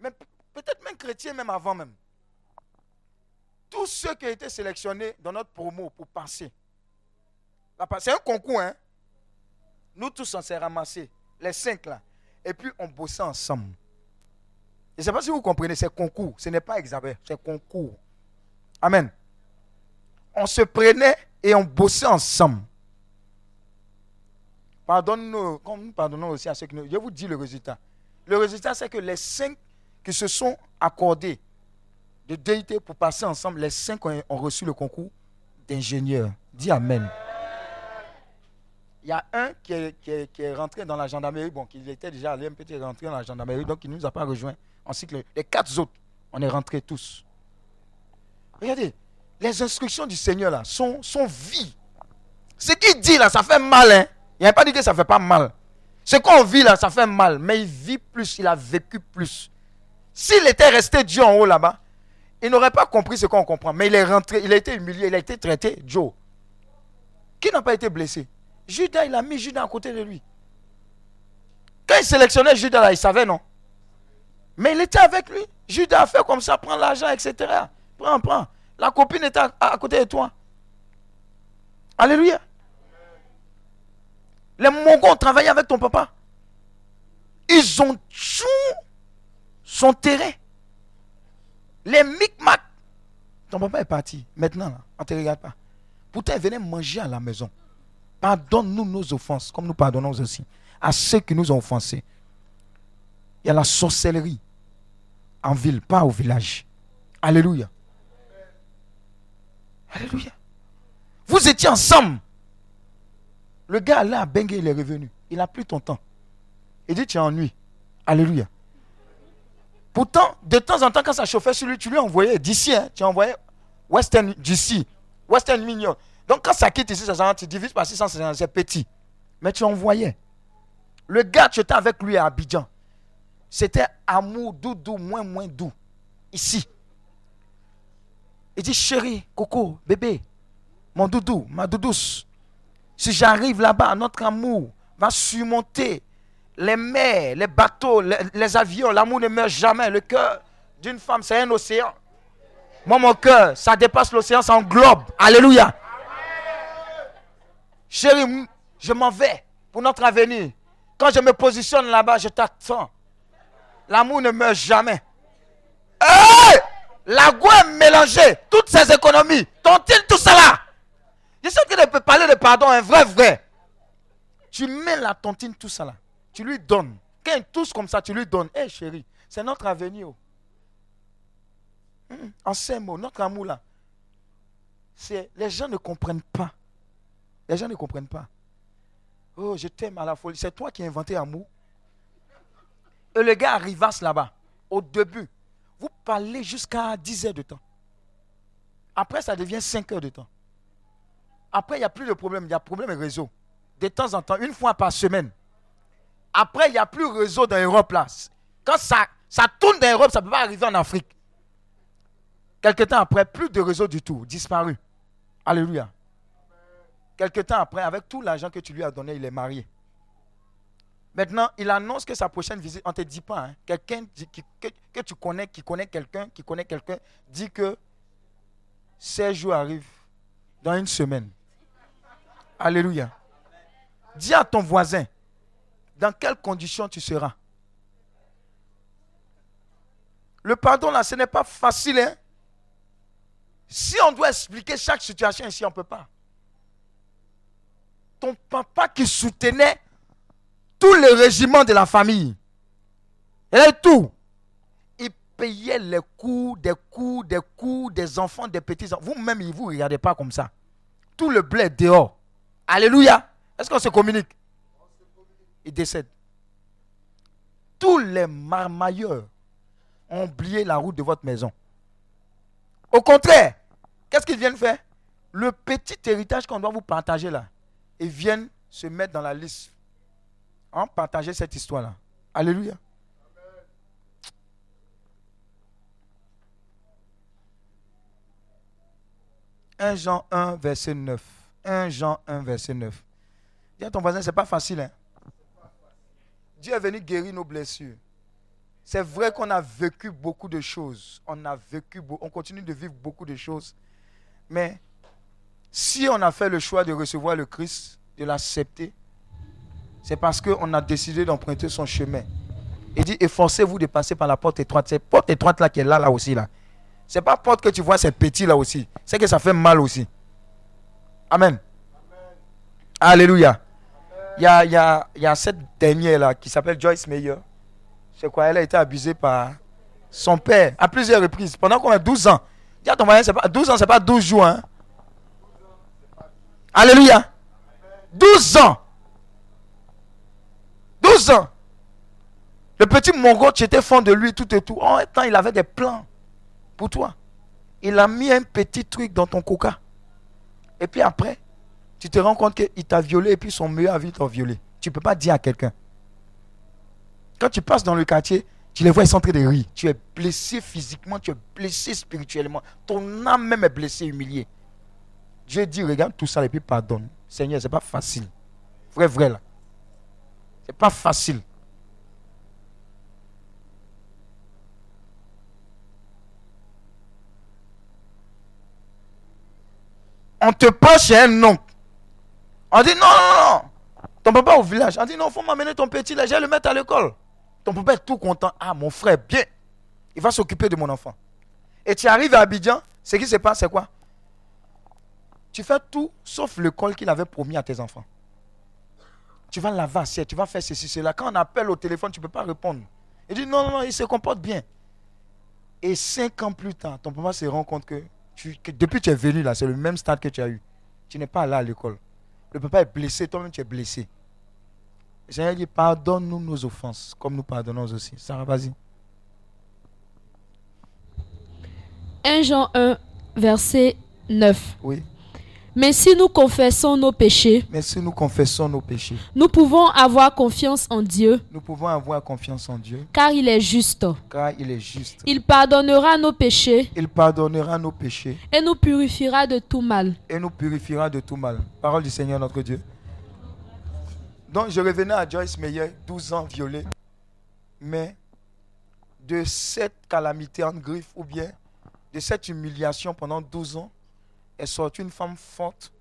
Mais peut-être même chrétien, même avant même. Tous ceux qui ont été sélectionnés dans notre promo pour passer. C'est un concours, hein Nous tous, on s'est ramassés, les cinq là. Et puis, on bossait ensemble. Je ne sais pas si vous comprenez, c'est concours. Ce n'est pas examen, c'est concours. Amen. On se prenait et on bossait ensemble. Pardonne-nous, comme nous pardonnons aussi à ceux qui nous. Je vous dis le résultat. Le résultat, c'est que les cinq qui se sont accordés de déité pour passer ensemble, les cinq ont, reçu le concours d'ingénieur. Dis Amen. Il y a un qui est, rentré dans la gendarmerie, bon, qui était déjà un petit rentré dans la gendarmerie, donc il ne nous a pas rejoint que les quatre autres, on est rentrés tous. Regardez, les instructions du Seigneur là sont, sont. Ce qu'il dit là, ça fait mal. Hein? Il n'a pas dit que ça ne fait pas mal. Ce qu'on vit là, ça fait mal. Mais il vit plus, il a vécu plus. S'il était resté Dieu en haut là-bas, il n'aurait pas compris ce qu'on comprend. Mais il est rentré, il a été humilié, il a été traité, Joe. Qui n'a pas été blessé? Judas, il a mis Judas à côté de lui. Quand il sélectionnait Judas là, il savait non? Mais il était avec lui. Judas a fait comme ça, prends l'argent, etc. Prends, prends. La copine est à, côté de toi. Alléluia. Les Mongols ont travaillé avec ton papa. Ils ont tout son terrain. Les micmacs. Ton papa est parti. Maintenant, on ne te regarde pas. Pourtant, venait manger à la maison. Pardonne-nous nos offenses, comme nous pardonnons aussi à ceux qui nous ont offensés. Il y a la sorcellerie en ville, pas au village. Alléluia. Alléluia. Vous étiez ensemble. Le gars là à Bengue, il est revenu. Il n'a plus ton temps. Il dit, tu es ennuyé. Alléluia. Pourtant, de temps en temps, quand ça chauffait sur lui, tu lui envoyais d'ici, hein, tu envoyais Western d'ici, Western Mignon. Donc quand ça quitte ici, ça tu divises par 600, c'est petit. Mais tu envoyais. Le gars, tu étais avec lui à Abidjan. C'était amour doudou, moins, moins doux. Ici. Il dit, chérie, coco, bébé, mon doudou, ma doudouce, si j'arrive là-bas, notre amour va surmonter les mers, les bateaux, les, avions. L'amour ne meurt jamais. Le cœur d'une femme, c'est un océan. Moi, mon cœur, ça dépasse l'océan, ça englobe. Alléluia. Chérie, je m'en vais pour notre avenir. Quand je me positionne là-bas, je t'attends. L'amour ne meurt jamais. Hey! La est mélangée. Toutes ces économies. Tontine tout cela? Je sais que peux parler de pardon, un vrai, vrai. Tu mets la tontine tout cela. Tu lui donnes. Quand il touche comme ça, tu lui donnes. Hé chérie, c'est notre avenir. Hmm, en ces mots, notre amour là, c'est les gens ne comprennent pas. Les gens ne comprennent pas. Oh, je t'aime à la folie. C'est toi qui as inventé l'amour. Et le gars arrivasse là-bas, au début, vous parlez jusqu'à 10 heures de temps. Après, ça devient 5 heures de temps. Après, il n'y a plus de problème. Il y a problème de réseau. De temps en temps, une fois par semaine. Après, il n'y a plus de réseau dans l'Europe. Quand ça, ça tourne dans l'Europe, ça ne peut pas arriver en Afrique. Quelque temps après, plus de réseau du tout. Disparu. Alléluia. Quelque temps après, avec tout l'argent que tu lui as donné, il est marié. Maintenant, il annonce que sa prochaine visite, on ne te dit pas, hein, quelqu'un que, que, tu connais, qui connaît quelqu'un, qui connaît quelqu'un, dit que ces jours arrivent dans une semaine. Alléluia. Dis à ton voisin, dans quelles conditions tu seras? Le pardon, là, ce n'est pas facile. Hein? Si on doit expliquer chaque situation ici, on ne peut pas. Ton papa qui soutenait tous les régiments de la famille, et tout, il payait les coûts, des coûts, des coûts des enfants, des petits-enfants. Vous-même, il ne vous regardez pas comme ça. Tout le blé dehors. Alléluia. Est-ce qu'on se communique? Il décède. Tous les marmailleurs ont oublié la route de votre maison. Au contraire, qu'est-ce qu'ils viennent faire? Le petit héritage qu'on doit vous partager là, ils viennent se mettre dans la liste. En partager cette histoire-là. Alléluia. 1 Jean 1, verset 9. 1 Jean 1, verset 9. Dis à ton voisin, ce n'est pas facile. Hein? Dieu est venu guérir nos blessures. C'est vrai qu'on a vécu beaucoup de choses. On a vécu, on continue de vivre beaucoup de choses. Mais si on a fait le choix de recevoir le Christ, de l'accepter, c'est parce qu'on a décidé d'emprunter son chemin. Il dit, efforcez-vous de passer par la porte étroite. C'est porte étroite là qui est là, là aussi. là. C'est pas porte que tu vois, c'est petit là aussi. C'est que ça fait mal aussi. Amen. Alléluia. Il y a, cette dernière là qui s'appelle Joyce Meyer. C'est quoi? Elle a été abusée par son père à plusieurs reprises pendant a 12 ans. Ton pas, 12 ans, c'est pas 12 jours. Hein? Alléluia. 12 ans. 12 ans. Le petit Mongo, tu étais fond de lui tout et tout. En même temps, il avait des plans pour toi. Il a mis un petit truc dans ton coca. Et puis après, tu te rends compte qu'il t'a violé et puis son meilleur ami t'a violé. Tu ne peux pas dire à quelqu'un. Quand tu passes dans le quartier, tu les vois, ils sont en de rire. Tu es blessé physiquement, tu es blessé spirituellement. Ton âme même est blessée, humiliée. Dieu dit, regarde tout ça et puis pardonne. Seigneur, ce n'est pas facile. Vrai, vrai là. Ce n'est pas facile. On te prend chez un oncle. On dit non, non, non. Ton papa au village. On dit non, il faut m'amener ton petit là, je vais le mettre à l'école. Ton papa est tout content. Ah, mon frère, bien. Il va s'occuper de mon enfant. Et tu arrives à Abidjan, ce qui se passe, c'est quoi? Tu fais tout sauf l'école qu'il avait promis à tes enfants. Tu vas laver tu vas faire ceci, cela. Quand on appelle au téléphone, tu ne peux pas répondre. Il dit non, non, non, il se comporte bien. Et cinq ans plus tard, ton papa se rend compte que depuis que tu es venu là, c'est le même stade que tu as eu. Tu n'es pas allé à l'école. Le papa est blessé, toi-même tu es blessé. Le Seigneur dit, pardonne-nous nos offenses, comme nous pardonnons aussi. Sarah, vas-y. 1 Jean 1, verset 9. Oui. Mais si nous confessons nos péchés, mais si nous confessons nos péchés, nous pouvons avoir confiance en Dieu. Nous pouvons avoir confiance en Dieu. Car il est juste. Car il est juste. Il pardonnera nos péchés. Il pardonnera nos péchés. Et nous purifiera de tout mal. Et nous purifiera de tout mal. Parole du Seigneur notre Dieu. Donc je revenais à Joyce Meyer, 12 ans violé. Mais de cette calamité en griffe ou bien de cette humiliation pendant 12 ans, est sortie une femme forte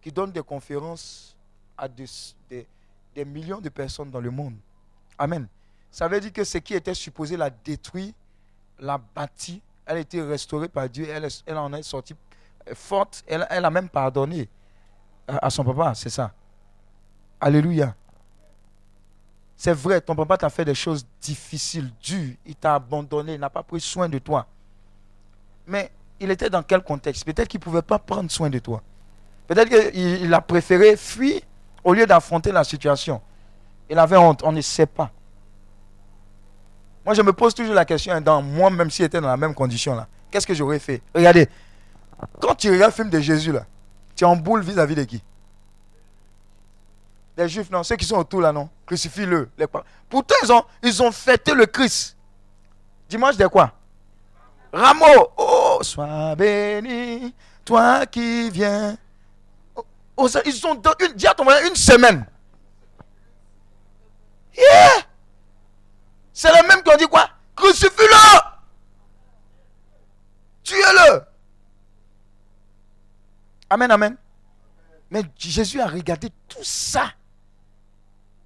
qui donne des conférences à des, millions de personnes dans le monde. Amen. Ça veut dire que ce qui était supposé la détruire, la bâti, elle a été restaurée par Dieu, elle, en est sortie forte, elle, a même pardonné à, son papa, c'est ça. Alléluia. C'est vrai, ton papa t'a fait des choses difficiles, dures, il t'a abandonné, il n'a pas pris soin de toi. Mais il était dans quel contexte? Peut-être qu'il ne pouvait pas prendre soin de toi. Peut-être qu'il a préféré fuir au lieu d'affronter la situation. Il avait honte, on ne sait pas. Moi, je me pose toujours la question, dans moi, même s'il était dans la même condition, là, qu'est-ce que j'aurais fait? Regardez, quand tu regardes le film de Jésus, là, tu es en boule vis-à-vis de qui? Les Juifs, non, ceux qui sont autour, là, non Crucifie-le. Pourtant, ils ont, ils ont fêté le Christ. Dimanche de quoi? Rameau, oh, sois béni, toi qui viens. Oh, oh ils ont donné une, une semaine. Yeah! C'est le même qu'on dit quoi? Crucifie-le! Tuez-le! Amen, amen. Mais Jésus a regardé tout ça.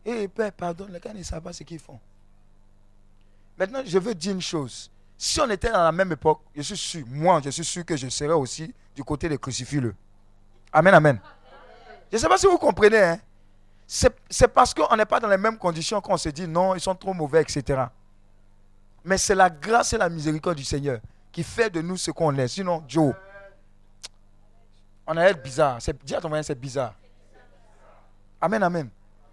Et Père, pardonne, les gars ne savent pas ce qu'ils font. Maintenant, je veux dire une chose. Si on était dans la même époque, je suis sûr, moi, je suis sûr que je serais aussi du côté des crucifix. Amen, amen. Je ne sais pas si vous comprenez. Hein? C'est parce qu'on n'est pas dans les mêmes conditions qu'on se dit non, ils sont trop mauvais, etc. Mais c'est la grâce et la miséricorde du Seigneur qui fait de nous ce qu'on est. Sinon, Joe, on a être bizarre. Dis à ton voisin, c'est bizarre. Amen, amen.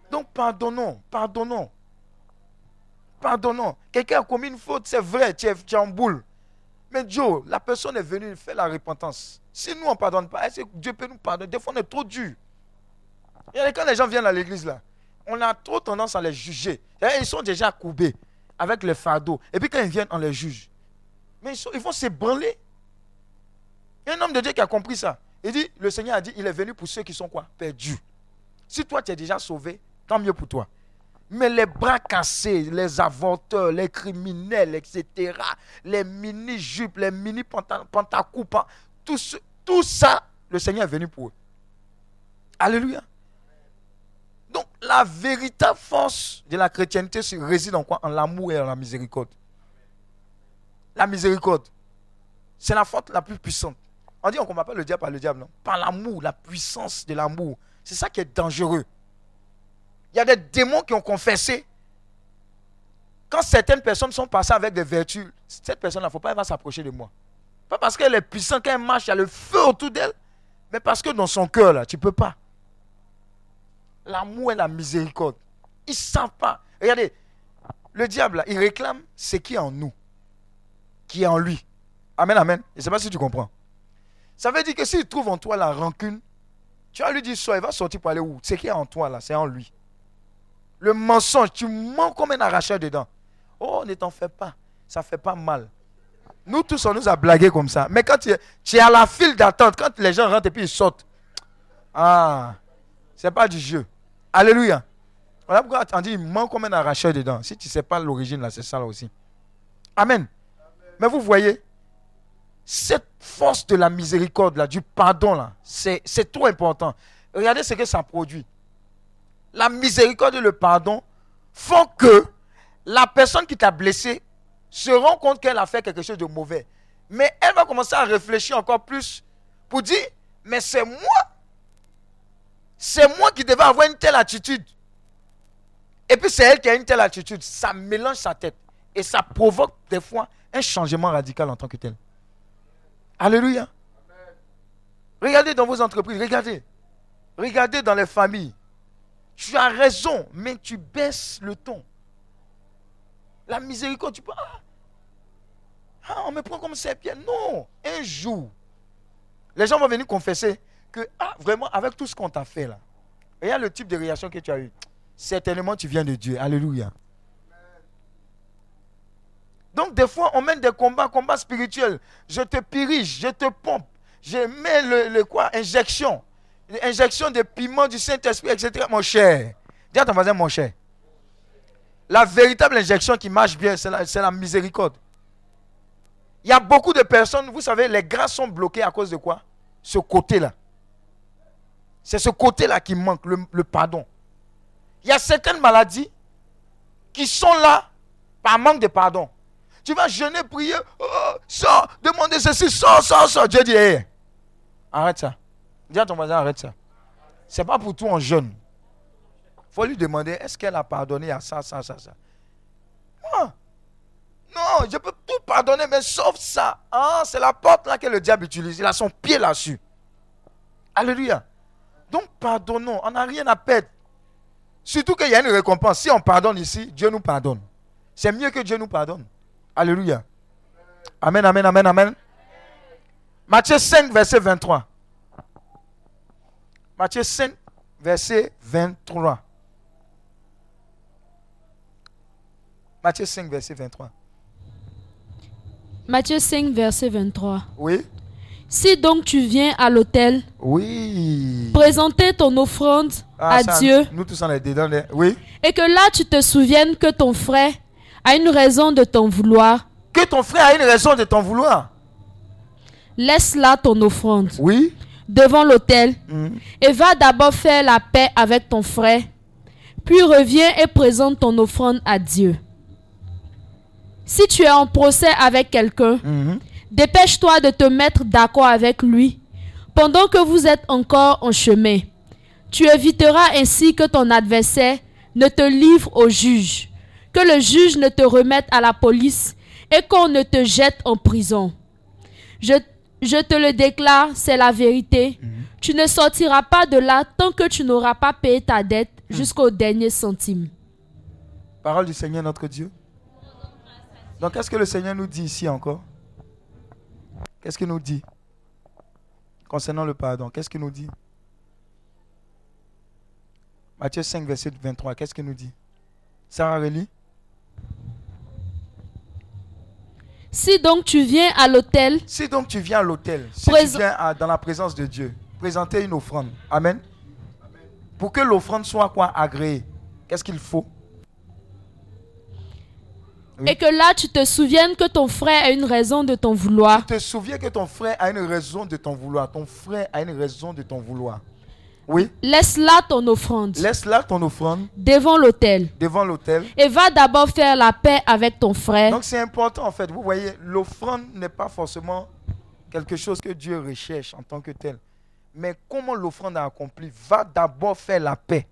Donc, pardonnons, pardonnons. Pardonnons. Quelqu'un a commis une faute, c'est vrai, tu es, en boule. Mais Joe, la personne est venue faire la repentance. Si nous, on ne pardonne pas, est-ce que Dieu peut nous pardonner? Des fois, on est trop dur. Et quand les gens viennent à l'église, là, on a trop tendance à les juger. Ils sont déjà courbés avec le fardeau. Et puis quand ils viennent, on les juge. Mais ils, ils vont s'ébranler. Il y a un homme de Dieu qui a compris ça. Il dit, le Seigneur a dit, il est venu pour ceux qui sont quoi? Perdus. Si toi, tu es déjà sauvé, tant mieux pour toi. Mais les bras cassés, les avorteurs, les criminels, etc., les mini-jupes, les mini-pantacoupes, tout, tout ça, le Seigneur est venu pour eux. Alléluia. Donc, la véritable force de la chrétienté réside en quoi? En l'amour et en la miséricorde. La miséricorde, c'est la force la plus puissante. On dit qu'on ne pas le diable par le diable, non? Par l'amour, la puissance de l'amour. C'est ça qui est dangereux. Il y a des démons qui ont confessé. Quand certaines personnes sont passées avec des vertus, cette personne-là, il ne faut pas elle va s'approcher de moi. Pas parce qu'elle est puissante, qu'elle marche, il y a le feu autour d'elle, mais parce que dans son cœur, là, tu ne peux pas. L'amour et la miséricorde. Ils ne savent pas. Regardez, le diable, il réclame ce qui est en nous, qui est en lui. Amen, amen. Je ne sais pas si tu comprends. Ça veut dire que s'il trouve en toi la rancune, tu vas lui dire, soit il va sortir pour aller où? Ce qui est en toi, là, c'est en lui. Le mensonge, tu mens comme un arracheur dedans. Oh, ne t'en fais pas. Ça ne fait pas mal. Nous tous, on nous a blagué comme ça. Mais quand tu es, tu es à la file d'attente, quand les gens rentrent et puis ils sortent, ah, c'est pas du jeu. Alléluia. Voilà pourquoi on dit, il ment comme un arracheur dedans. Si tu ne sais pas l'origine, là, c'est ça là aussi. Amen. Mais vous voyez, cette force de la miséricorde, là, du pardon, là, c'est trop important. Regardez ce que ça produit. La miséricorde et le pardon font que la personne qui t'a blessé se rend compte qu'elle a fait quelque chose de mauvais. Mais elle va commencer à réfléchir encore plus pour dire, mais c'est moi. C'est moi qui devais avoir une telle attitude. Et puis c'est elle qui a une telle attitude. Ça mélange sa tête. Et ça provoque des fois un changement radical en tant que tel. Alléluia. Regardez dans vos entreprises, regardez. Regardez dans les familles. Tu as raison, mais tu baisses le ton. La miséricorde, tu peux. Ah, ah on me prend comme bien. Non, un jour, les gens vont venir confesser que, ah, vraiment, avec tout ce qu'on t'a fait là, regarde le type de réaction que tu as eu. Certainement, tu viens de Dieu. Alléluia. Donc, des fois, on mène des combats, combats spirituels. Je te purige, je te pompe. Je mets le, quoi Injection. Injection de piment du Saint-Esprit, etc. Mon cher. Dis à ton voisin, mon cher. La véritable injection qui marche bien, c'est la, miséricorde. Il y a beaucoup de personnes, vous savez, les grâces sont bloquées à cause de quoi? Ce côté-là. C'est ce côté-là qui manque, le, pardon. Il y a certaines maladies qui sont là par manque de pardon. Tu vas jeûner, prier, oh, ça, demander ceci, ça, ça, ça. Dieu dit, arrête ça. Dis à ton voisin, arrête ça. Ce n'est pas pour tout en jeûne. Il faut lui demander, est-ce qu'elle a pardonné à ça, ça, ça, ça? Non. Non, je peux tout pardonner, mais sauf ça. Ah, c'est la porte là que le diable utilise. Il a son pied là-dessus. Alléluia. Donc, pardonnons. On n'a rien à perdre. Surtout qu'il y a une récompense. Si on pardonne ici, Dieu nous pardonne. C'est mieux que Dieu nous pardonne. Alléluia. Amen, amen, amen, amen. Matthieu 5, verset 23. Matthieu 5, verset 23. Matthieu 5, verset 23. Matthieu 5, verset 23. Oui. Si donc tu viens à l'autel, oui. présenter ton offrande ah, à Dieu, nous tous on est dedans, oui. et que là tu te souviennes que ton frère a une raison de t'en vouloir. Que ton frère a une raison de t'en vouloir. Laisse là ton offrande. Oui. Devant l'autel. Mm. Et va d'abord faire la paix avec ton frère. Puis reviens et présente ton offrande à Dieu. Si tu es en procès avec quelqu'un, mhm. dépêche-toi de te mettre d'accord avec lui pendant que vous êtes encore en chemin. Tu éviteras ainsi que ton adversaire ne te livre au juge, que le juge ne te remette à la police et qu'on ne te jette en prison. Je, je te le déclare, c'est la vérité. Mhm. Tu ne sortiras pas de là tant que tu n'auras pas payé ta dette mhm. jusqu'au dernier centime. Parole du Seigneur notre Dieu. Donc, qu'est-ce que le Seigneur nous dit ici encore? Qu'est-ce qu'il nous dit? Concernant le pardon Qu'est-ce qu'il nous dit? Matthieu 5, verset 23, qu'est-ce qu'il nous dit? Sarah relit Si donc tu viens à l'autel. Si donc tu viens à l'autel, si tu viens dans la présence de Dieu, présenter une offrande. Amen. Pour que l'offrande soit quoi? Agréée. Qu'est-ce qu'il faut? Et que là, tu te souviennes que ton frère a une raison de t'en vouloir. Tu te souviens que ton frère a une raison de t'en vouloir. Ton frère a une raison de t'en vouloir. Oui. Laisse là ton offrande. Laisse là ton offrande. Devant l'autel. Devant l'autel. Et va d'abord faire la paix avec ton frère. Donc c'est important en fait. Vous voyez, l'offrande n'est pas forcément quelque chose que Dieu recherche en tant que tel. Mais comment l'offrande a accompli Va d'abord faire la paix.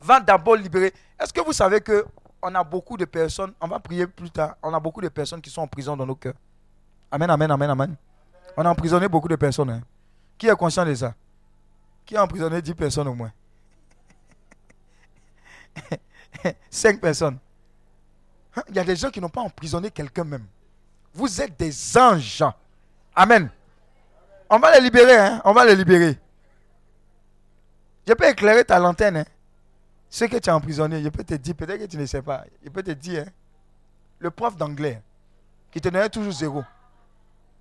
Va d'abord libérer. Est-ce que vous savez que on a beaucoup de personnes, on va prier plus tard, on a beaucoup de personnes qui sont en prison dans nos cœurs. Amen, amen, amen, amen. On a emprisonné beaucoup de personnes. Hein. Qui est conscient de ça? Qui a emprisonné 10 personnes au moins? [laughs] 5 personnes. Hein? Il y a des gens qui n'ont pas emprisonné quelqu'un même. Vous êtes des anges. Amen. On va les libérer, hein? On va les libérer. Je peux éclairer ta lanterne, hein? Ce que tu as emprisonné, je peux te dire, peut-être que tu ne sais pas, je peux te dire, hein, le prof d'anglais qui te donnait toujours zéro.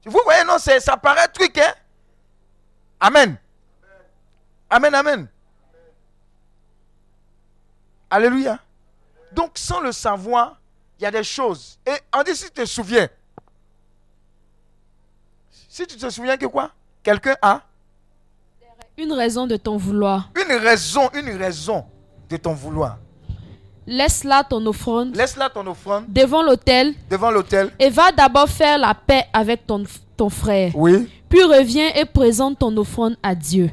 Vous voyez, non, ça paraît truc, hein? Amen. Amen, amen. Alléluia. Donc, sans le savoir, il y a des choses. Et on dit, si tu te souviens, si tu te souviens que quoi? Quelqu'un a Une raison de ton vouloir. Une raison, une raison de ton vouloir. Laisse là ton offrande. Laisse là ton offrande. Devant l'autel. Devant l'autel. Et va d'abord faire la paix avec ton, ton frère. Oui. Puis reviens et présente ton offrande à Dieu.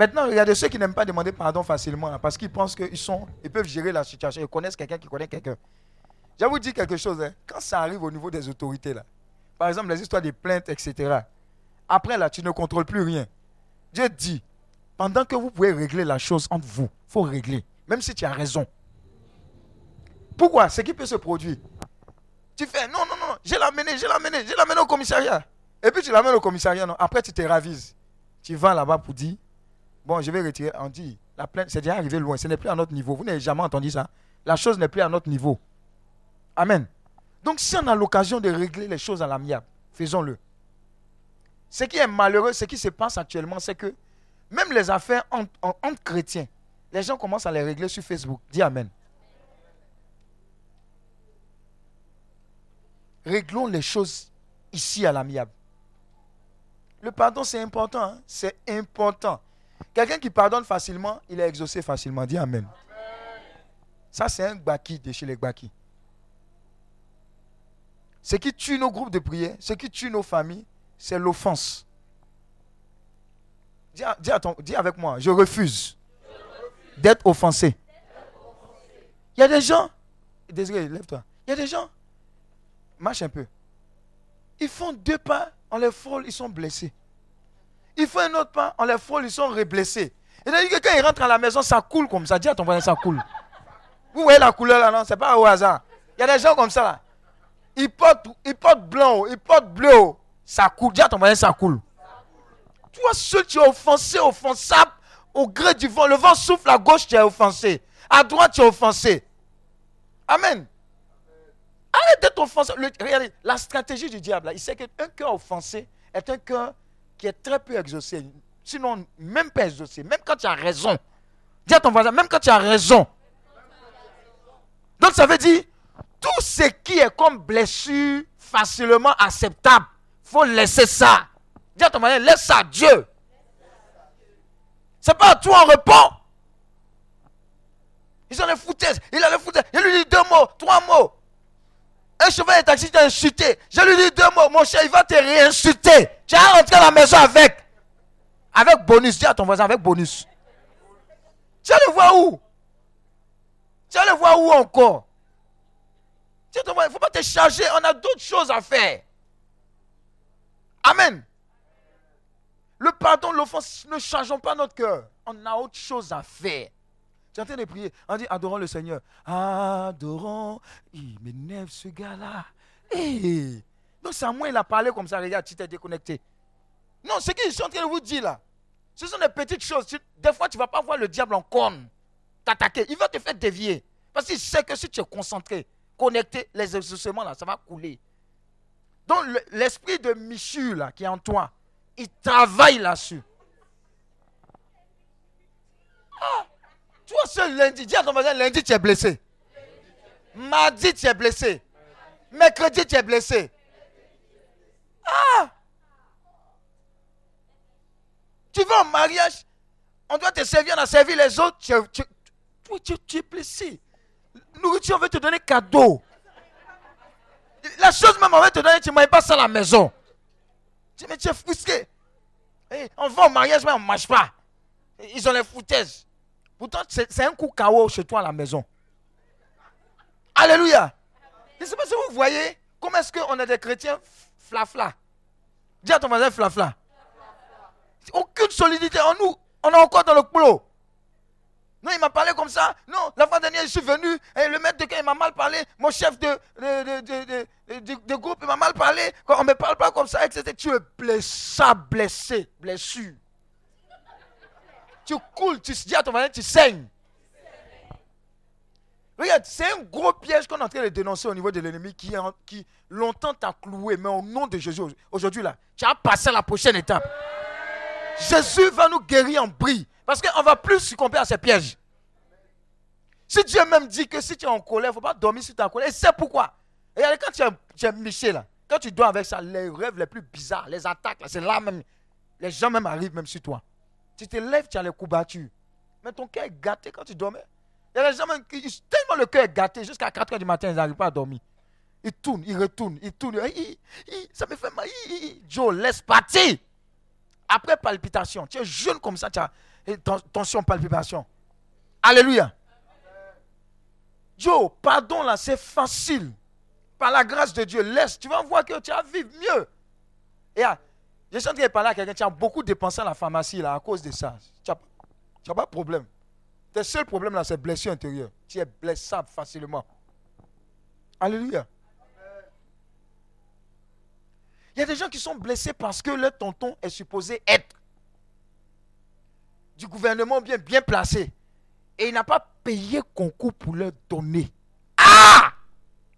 Maintenant, il y a de ceux qui n'aiment pas demander pardon facilement parce qu'ils pensent qu'ils sont, peuvent gérer la situation. Ils connaissent quelqu'un qui connaît quelqu'un. Je vous dire quelque chose. Hein. Quand ça arrive au niveau des autorités, là, par exemple, les histoires des plaintes, etc., après, là, tu ne contrôles plus rien. Dieu dit, pendant que vous pouvez régler la chose entre vous, il faut régler, même si tu as raison. Pourquoi? Ce qui peut se produire. Tu fais, non, non, non, je l'ai amené, je l'ai amené, je l'ai amené au commissariat. Et puis tu l'amènes au commissariat, non. Après, tu te ravises. Tu vas là-bas pour dire, bon, je vais retirer. On dit, la plainte, c'est déjà arrivé loin, ce n'est plus à notre niveau. Vous n'avez jamais entendu ça. La chose n'est plus à notre niveau. Amen. Donc, si on a l'occasion de régler les choses à l'amiable, faisons-le. Ce qui est malheureux, ce qui se passe actuellement, c'est que même les affaires entre, chrétiens, les gens commencent à les régler sur Facebook. Dis Amen. Réglons les choses ici à l'amiable. Le pardon, c'est important. Hein. C'est important. Quelqu'un qui pardonne facilement, il est exaucé facilement. Dis Amen. Ça, c'est un baki de chez les baki. Ce qui tue nos groupes de prière, ce qui tue nos familles, c'est l'offense. Dis, avec moi, je refuse d'être offensé. Il y a des gens, désolé, lève-toi. Il y a des gens, marche un peu. Ils font deux pas, on les frôle, ils sont blessés. Ils font un autre pas, on les frôle, ils sont reblessés. Et que quand ils rentrent à la maison, ça coule comme ça. Dis à ton voisin, ça coule. Vous voyez la couleur là, non? C'est pas au hasard. Il y a des gens comme ça là. Ils portent, ils portent blanc, ils portent bleu. Ça coule. Dis à ton voisin, ça coule. Toi seul, tu es offensé, offensable au gré du vent. Le vent souffle à gauche, tu es offensé. À droite, tu es offensé. Amen. Arrête d'être offensé. regardez, la stratégie du diable, il sait qu'un cœur offensé est un cœur qui est très peu exaucé. Sinon, même pas exaucé. Même quand tu as raison. Dis à ton voisin, même quand tu as raison. Donc ça veut dire, tout ce qui est comme blessure facilement acceptable, il faut laisser ça. Dis à ton mari, laisse ça à Dieu. C'est pas à toi, on répond. Ils ont les foutaises. Il a les foutaises. Je lui dis deux mots, trois mots. Un chauffeur de taxi t'a insulté. Je lui dis deux mots. Mon cher, il va te réinsulter. Tu vas rentrer à la maison avec. Avec bonus. Dis à ton voisin avec bonus. Tu vas le voir où? Tu vas le voir où encore? Il ne faut pas te charger. On a d'autres choses à faire. Amen. Le pardon, l'offense, ne changeons pas notre cœur. On a autre chose à faire. Tu es en train de prier. On dit adorons le Seigneur. Adorons. Il m'énerve ce gars-là. Hey. Donc c'est à moi il a parlé comme ça. Regarde, tu t'es déconnecté. Non, ce je suis en train de vous dire là, ce sont des petites choses. Des fois, tu ne vas pas voir le diable en corne t'attaquer. Il va te faire dévier. Parce qu'il sait que si tu es concentré, connecté, les exaucements là, ça va couler. Donc l'esprit de Michu là, qui est en toi, il travaille là-dessus. Ah, tu vois ce lundi, dis à ton voisin, lundi tu es blessé. Mardi tu es blessé. Mercredi tu es blessé. Ah! Tu vas au mariage, on doit te servir, on a servi les autres, tu, tu, tu es blessé. Nourriture, on veut te donner cadeau. La chose même, on va te donner, tu ne manges pas ça à la maison. Tu, mais tu es frustré. on va au mariage, mais on ne mange pas. Ils ont les foutaises. Pourtant, c'est un coup KO chez toi à la maison. Alléluia. Je ne sais pas si vous voyez comment est-ce qu'on est des chrétiens flafla. Dis à ton voisin flafla. Aucune solidité en nous. On est encore dans le clos. Non, il m'a parlé comme ça. Non, la fois dernière, je suis venu. Le maître de camp, il m'a mal parlé. Mon chef de, de, groupe, il m'a mal parlé. On ne me parle pas comme ça, etc. Tu es blessé, blessé, blessure. Tu coules, tu dis à ton voisin, tu saignes. Regarde, c'est un gros piège qu'on est en train de dénoncer au niveau de l'ennemi qui, qui longtemps t'a cloué. Mais au nom de Jésus, aujourd'hui, là, tu as passé la prochaine étape. Jésus va nous guérir en bris. Parce qu'on ne va plus succomber à ces pièges. Si Dieu même dit que si tu es en colère, il ne faut pas dormir si tu es en colère. Et c'est pourquoi. Et quand tu es, tu es miché là, quand tu dors avec ça, les rêves les plus bizarres, les attaques, c'est là même. Les gens même arrivent même sur toi. Tu te lèves, tu as les coups battus. Mais ton cœur est gâté quand tu dormais. Il y a des gens qui, tellement le cœur est gâté, jusqu'à 4 h du matin, ils n'arrivent pas à dormir. Ils tournent, ils retournent, ils tournent. ça me fait mal. Joe, laisse partir. Après palpitation, tu es jeune comme ça, tu as tension, palpitation. Alléluia. Joe, pardon là, c'est facile. Par la grâce de Dieu, laisse. Tu vas voir que tu vas vivre mieux. Et ah, je sens qu'il parler à quelqu'un, tu as beaucoup dépensé à la pharmacie là à cause de ça. Tu n'as pas de problème. Tes seul problème là, c'est blessure intérieure. Tu es blessable facilement. Alléluia. Il y a des gens qui sont blessés parce que leur tonton est supposé être du gouvernement bien, bien placé. Et il n'a pas payé concours pour leur donner. Ah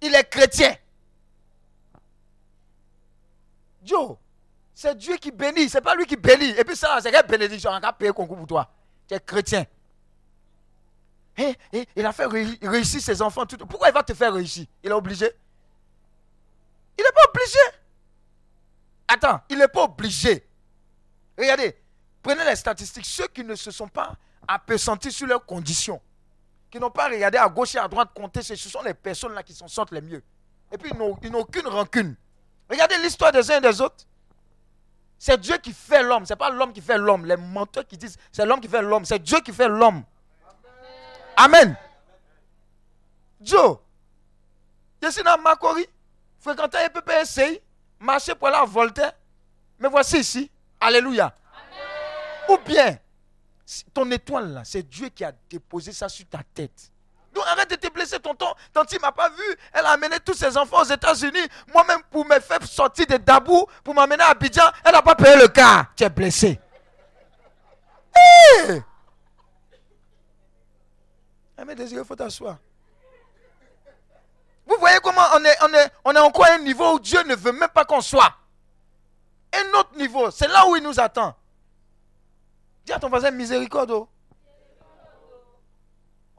Il est chrétien. Joe, c'est Dieu qui bénit, c'est pas lui qui bénit. Et puis ça, c'est quelle bénédiction, on a payé concours pour toi. Tu es chrétien. Il a fait réussir ses enfants. Tout. Pourquoi il va te faire réussir? Il est obligé Il n'est pas obligé. Attends, il n'est pas obligé. Regardez, Prenez les statistiques. Ceux qui ne se sont pas appesantis sur leurs conditions, qui n'ont pas regardé à gauche et à droite compter, ce sont les personnes là qui s'en sortent les mieux. Et puis ils n'ont aucune rancune. Regardez l'histoire des uns et des autres. C'est Dieu qui fait l'homme. Ce n'est pas l'homme qui fait l'homme. Les menteurs qui disent c'est l'homme qui fait l'homme. C'est Dieu qui fait l'homme. Amen. Joe, je suis dans Macori, fréquenté un PPSI, marché pour aller à Voltaire. Mais voici ici. Alléluia. Ou bien, ton étoile là, c'est Dieu qui a déposé ça sur ta tête. Donc arrête de te blesser, tonton. Tanti m'a pas vu. Elle a amené tous ses enfants aux États-Unis. Moi-même, pour me faire sortir de Dabou, pour m'amener à Abidjan, elle n'a pas payé le cas. Tu es blessé. Hey! Mais désiré, il faut t'asseoir. Vous voyez comment on est, on, est, on est encore à un niveau où Dieu ne veut même pas qu'on soit. Un autre niveau, c'est là où il nous attend. Dis à ton voisin miséricorde.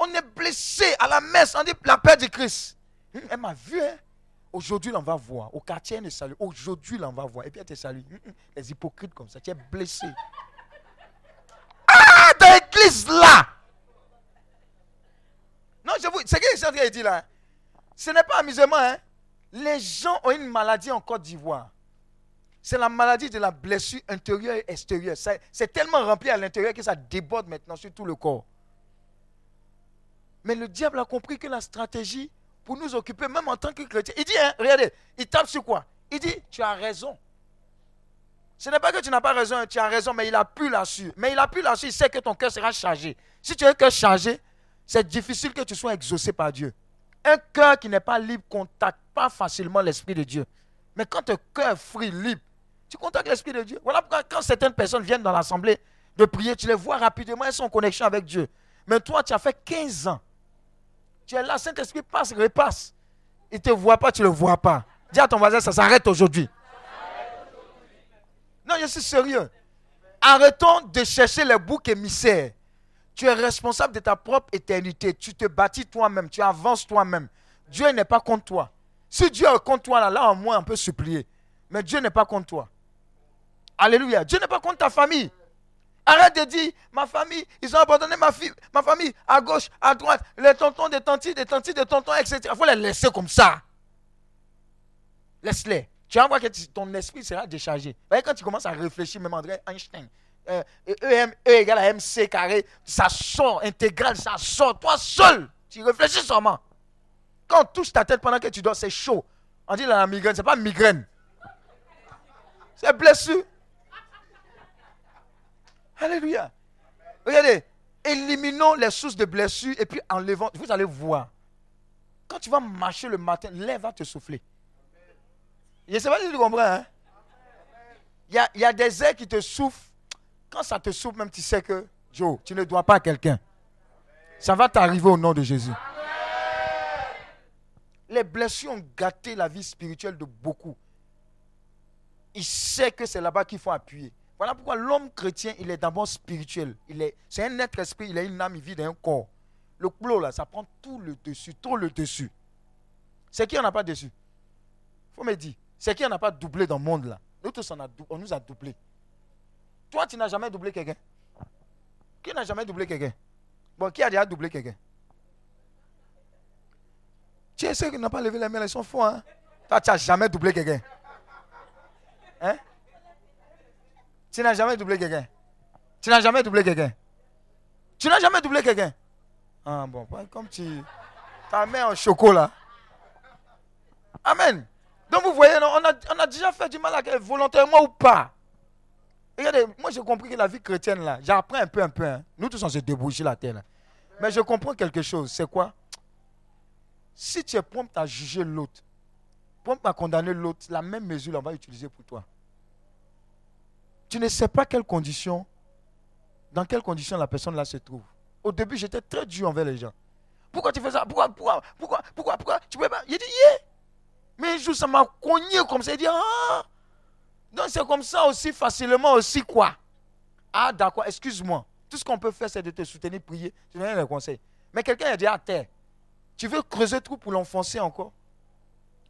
On est blessé à la messe, on dit la paix de Christ. Hum, elle m'a vu, hein? Aujourd'hui, on va voir. Au quartier, elle salue. Aujourd'hui, on va voir. Et puis, elle te salue. Hum, hum. Les hypocrites comme ça, tu es blessé. Ah, dans l'église là. ce qu'il dit là Ce n'est pas amusement. Hein? Les gens ont une maladie en Côte d'Ivoire. C'est la maladie de la blessure intérieure et extérieure. C'est tellement rempli à l'intérieur que ça déborde maintenant sur tout le corps. Mais le diable a compris que la stratégie pour nous occuper, même en tant que chrétien, il dit, hein, regardez, il tape sur quoi? Il dit, tu as raison. Ce n'est pas que tu n'as pas raison, tu as raison, mais il a pu là-dessus. Mais il a pu là-dessus, il sait que ton cœur sera chargé. Si tu as un cœur chargé, c'est difficile que tu sois exaucé par Dieu. Un cœur qui n'est pas libre ne contacte pas facilement l'Esprit de Dieu. Mais quand ton cœur est libre, tu contactes l'Esprit de Dieu. Voilà pourquoi quand certaines personnes viennent dans l'assemblée de prier, tu les vois rapidement, elles sont en connexion avec Dieu. Mais toi, tu as fait 15 ans. Tu es là, Saint-Esprit passe, repasse. Il ne te voit pas, tu ne le vois pas. Dis à ton voisin, ça s'arrête aujourd'hui. Non, je suis sérieux. Arrêtons de chercher les boucs émissaires. Tu es responsable de ta propre éternité. Tu te bâtis toi-même. Tu avances toi-même. Dieu n'est pas contre toi. Si Dieu est contre toi, là, là, au moins, on peut supplier. Mais Dieu n'est pas contre toi. Alléluia. Dieu n'est pas contre ta famille. Arrête de dire, ma famille, ils ont abandonné ma, fille, ma famille à gauche, à droite, les tontons, des tantis, des tantis, des tontons, etc. Il faut les laisser comme ça. Laisse-les. Tu vas voir que ton esprit sera déchargé. Vous voyez, quand tu commences à réfléchir, même André Einstein, euh, e, e égale à MC carré, ça sort intégral, ça sort. Toi seul, tu réfléchis seulement. Quand on touche ta tête pendant que tu dors, c'est chaud. On dit la migraine, c'est pas migraine. C'est blessure. Alléluia. Regardez, éliminons les sources de blessures et puis enlevons. Vous allez voir. Quand tu vas marcher le matin, l'air va te souffler. Je ne sais pas si tu comprends. Hein? Il, y a, y a des airs qui te soufflent. Quand ça te souffle, même tu sais que, Joe, tu ne dois pas à quelqu'un. Ça va t'arriver au nom de Jésus. Les blessures ont gâté la vie spirituelle de beaucoup. Il sait que c'est là-bas qu'il faut appuyer. Voilà pourquoi l'homme chrétien, il est d'abord spirituel. Il est, c'est un être esprit, il a une âme, il vit dans un corps. Le clos, là, ça prend tout le dessus, tout le dessus. C'est qui on n'a pas dessus? Il faut me dire. C'est qui on n'a pas doublé dans le monde là? Nous tous, on, a, on nous a doublé. Toi, tu n'as jamais doublé quelqu'un? Qui n'a jamais doublé quelqu'un? Bon, qui a déjà doublé quelqu'un? Tu es ceux qui n'ont pas levé les mains, ils sont faux. Hein? Toi, tu n'as jamais doublé quelqu'un. Hein? Tu n'as jamais doublé quelqu'un. Tu n'as jamais doublé quelqu'un. Tu n'as jamais doublé quelqu'un. Ah bon, comme tu. Ta main en chocolat. Amen. Donc vous voyez, on a, on a déjà fait du mal à quelqu'un, volontairement ou pas. Regardez, moi j'ai compris que la vie chrétienne là, j'apprends un peu, un peu. Hein. Nous tous on se sur la terre. Mais je comprends quelque chose, c'est quoi? Si tu es prompt à juger l'autre, prompt à condamner l'autre, la même mesure on va utiliser pour toi. Tu ne sais pas quelles conditions, dans quelles conditions la personne là se trouve. Au début, j'étais très dur envers les gens. Pourquoi tu fais ça? Pourquoi Pourquoi Pourquoi Pourquoi Pourquoi? Tu peux pas? Dit, yeah mais un jour, ça m'a cogné comme ça. Il dit, ah, donc c'est comme ça aussi facilement aussi quoi. Ah, d'accord, excuse-moi. Tout ce qu'on peut faire, c'est de te soutenir, prier, te donner des conseils. Mais quelqu'un a dit à terre, tu veux creuser trop pour l'enfoncer encore?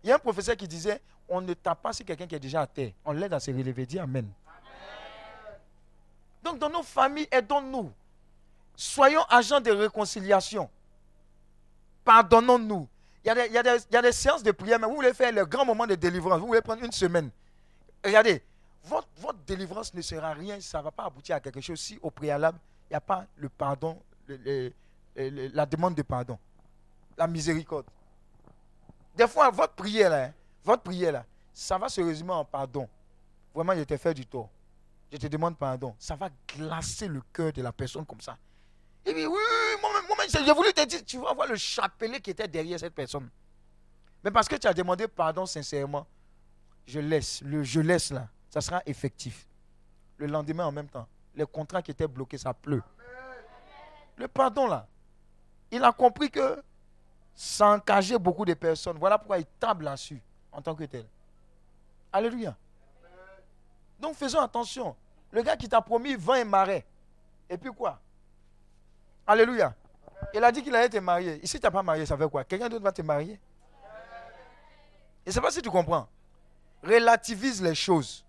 Il y a un professeur qui disait, on ne tape pas sur quelqu'un qui est déjà à terre. On l'aide à se relever. Dis Amen. Donc dans nos familles, aidons-nous. Soyons agents de réconciliation. Pardonnons-nous. Il y, a des, séances de prière, mais vous voulez faire le grand moment de délivrance, vous voulez prendre une semaine. Regardez, votre, délivrance ne sera rien, ça ne va pas aboutir à quelque chose si au préalable, il n'y a pas le pardon, la demande de pardon, la miséricorde. Des fois, votre prière, là, hein, votre prière, là, ça va se résumer en pardon. Vraiment, je t'ai fait du tort. Je te demande pardon. Ça va glacer le cœur de la personne comme ça. Il dit, oui, moi-même, moi j'ai voulu te dire, tu vas voir le chapelet qui était derrière cette personne. Mais parce que tu as demandé pardon sincèrement, je laisse, le je laisse là, ça sera effectif. Le lendemain en même temps, les contrats qui étaient bloqués, ça pleut. Le pardon là, il a compris que ça encageait beaucoup de personnes. Voilà pourquoi il table là-dessus en tant que tel. Alléluia. Donc faisons attention. Le gars qui t'a promis vent et marais. Et puis quoi? Alléluia. Il a dit qu'il allait te marier. Ici, tu n'as pas marié, ça veut quoi? Quelqu'un d'autre va te marier? Je ne sais pas si tu comprends. Relativise les choses.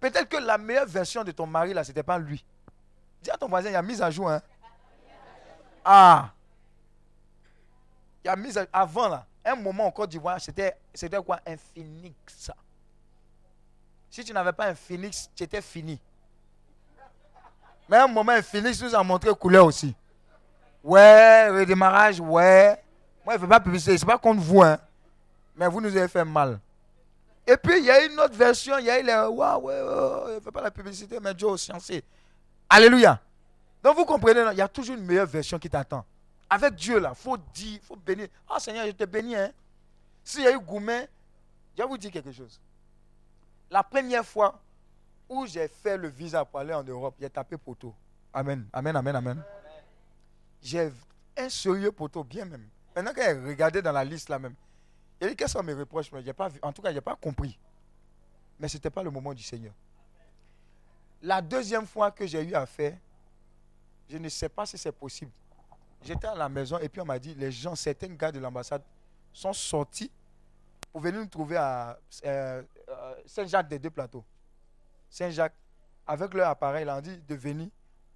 Peut-être que la meilleure version de ton mari, là, ce n'était pas lui. Dis à ton voisin, il y a mise à jour. Hein? Ah Il y a mis avant là, un moment en Côte d'Ivoire, c'était, quoi? Un phoenix. Si tu n'avais pas un phoenix, tu étais fini. Mais un moment, un phoenix nous a montré couleur aussi. Ouais, redémarrage, ouais. Moi, je ne fais pas publicité, c'est pas contre vous, hein. Mais vous nous avez fait mal. Et puis, il y a une autre version, il y a eu les. Waouh, ouais, ouais, ne fais pas la publicité, mais Dieu sciencé. Alléluia. Donc, vous comprenez, il y a toujours une meilleure version qui t'attend. Avec Dieu, là, il faut dire, il faut bénir. Ah, Seigneur, je te bénis, hein. S'il y a eu Goumen, je vais vous dire quelque chose. La première fois où j'ai fait le visa pour aller en Europe, j'ai tapé poteau. Amen, amen, amen, amen. J'ai un sérieux poteau, bien même. Maintenant qu'elle regardé dans la liste là même, a dit quels sont mes reproches, mais pas en tout cas, je n'ai pas compris. Mais ce n'était pas le moment du Seigneur. La deuxième fois que j'ai eu à faire, je ne sais pas si c'est possible. J'étais à la maison et puis on m'a dit, les gens, certains gars de l'ambassade sont sortis pour venir nous trouver à euh, Saint-Jacques des deux plateaux. Saint-Jacques, avec leur appareil, ils ont dit de venir,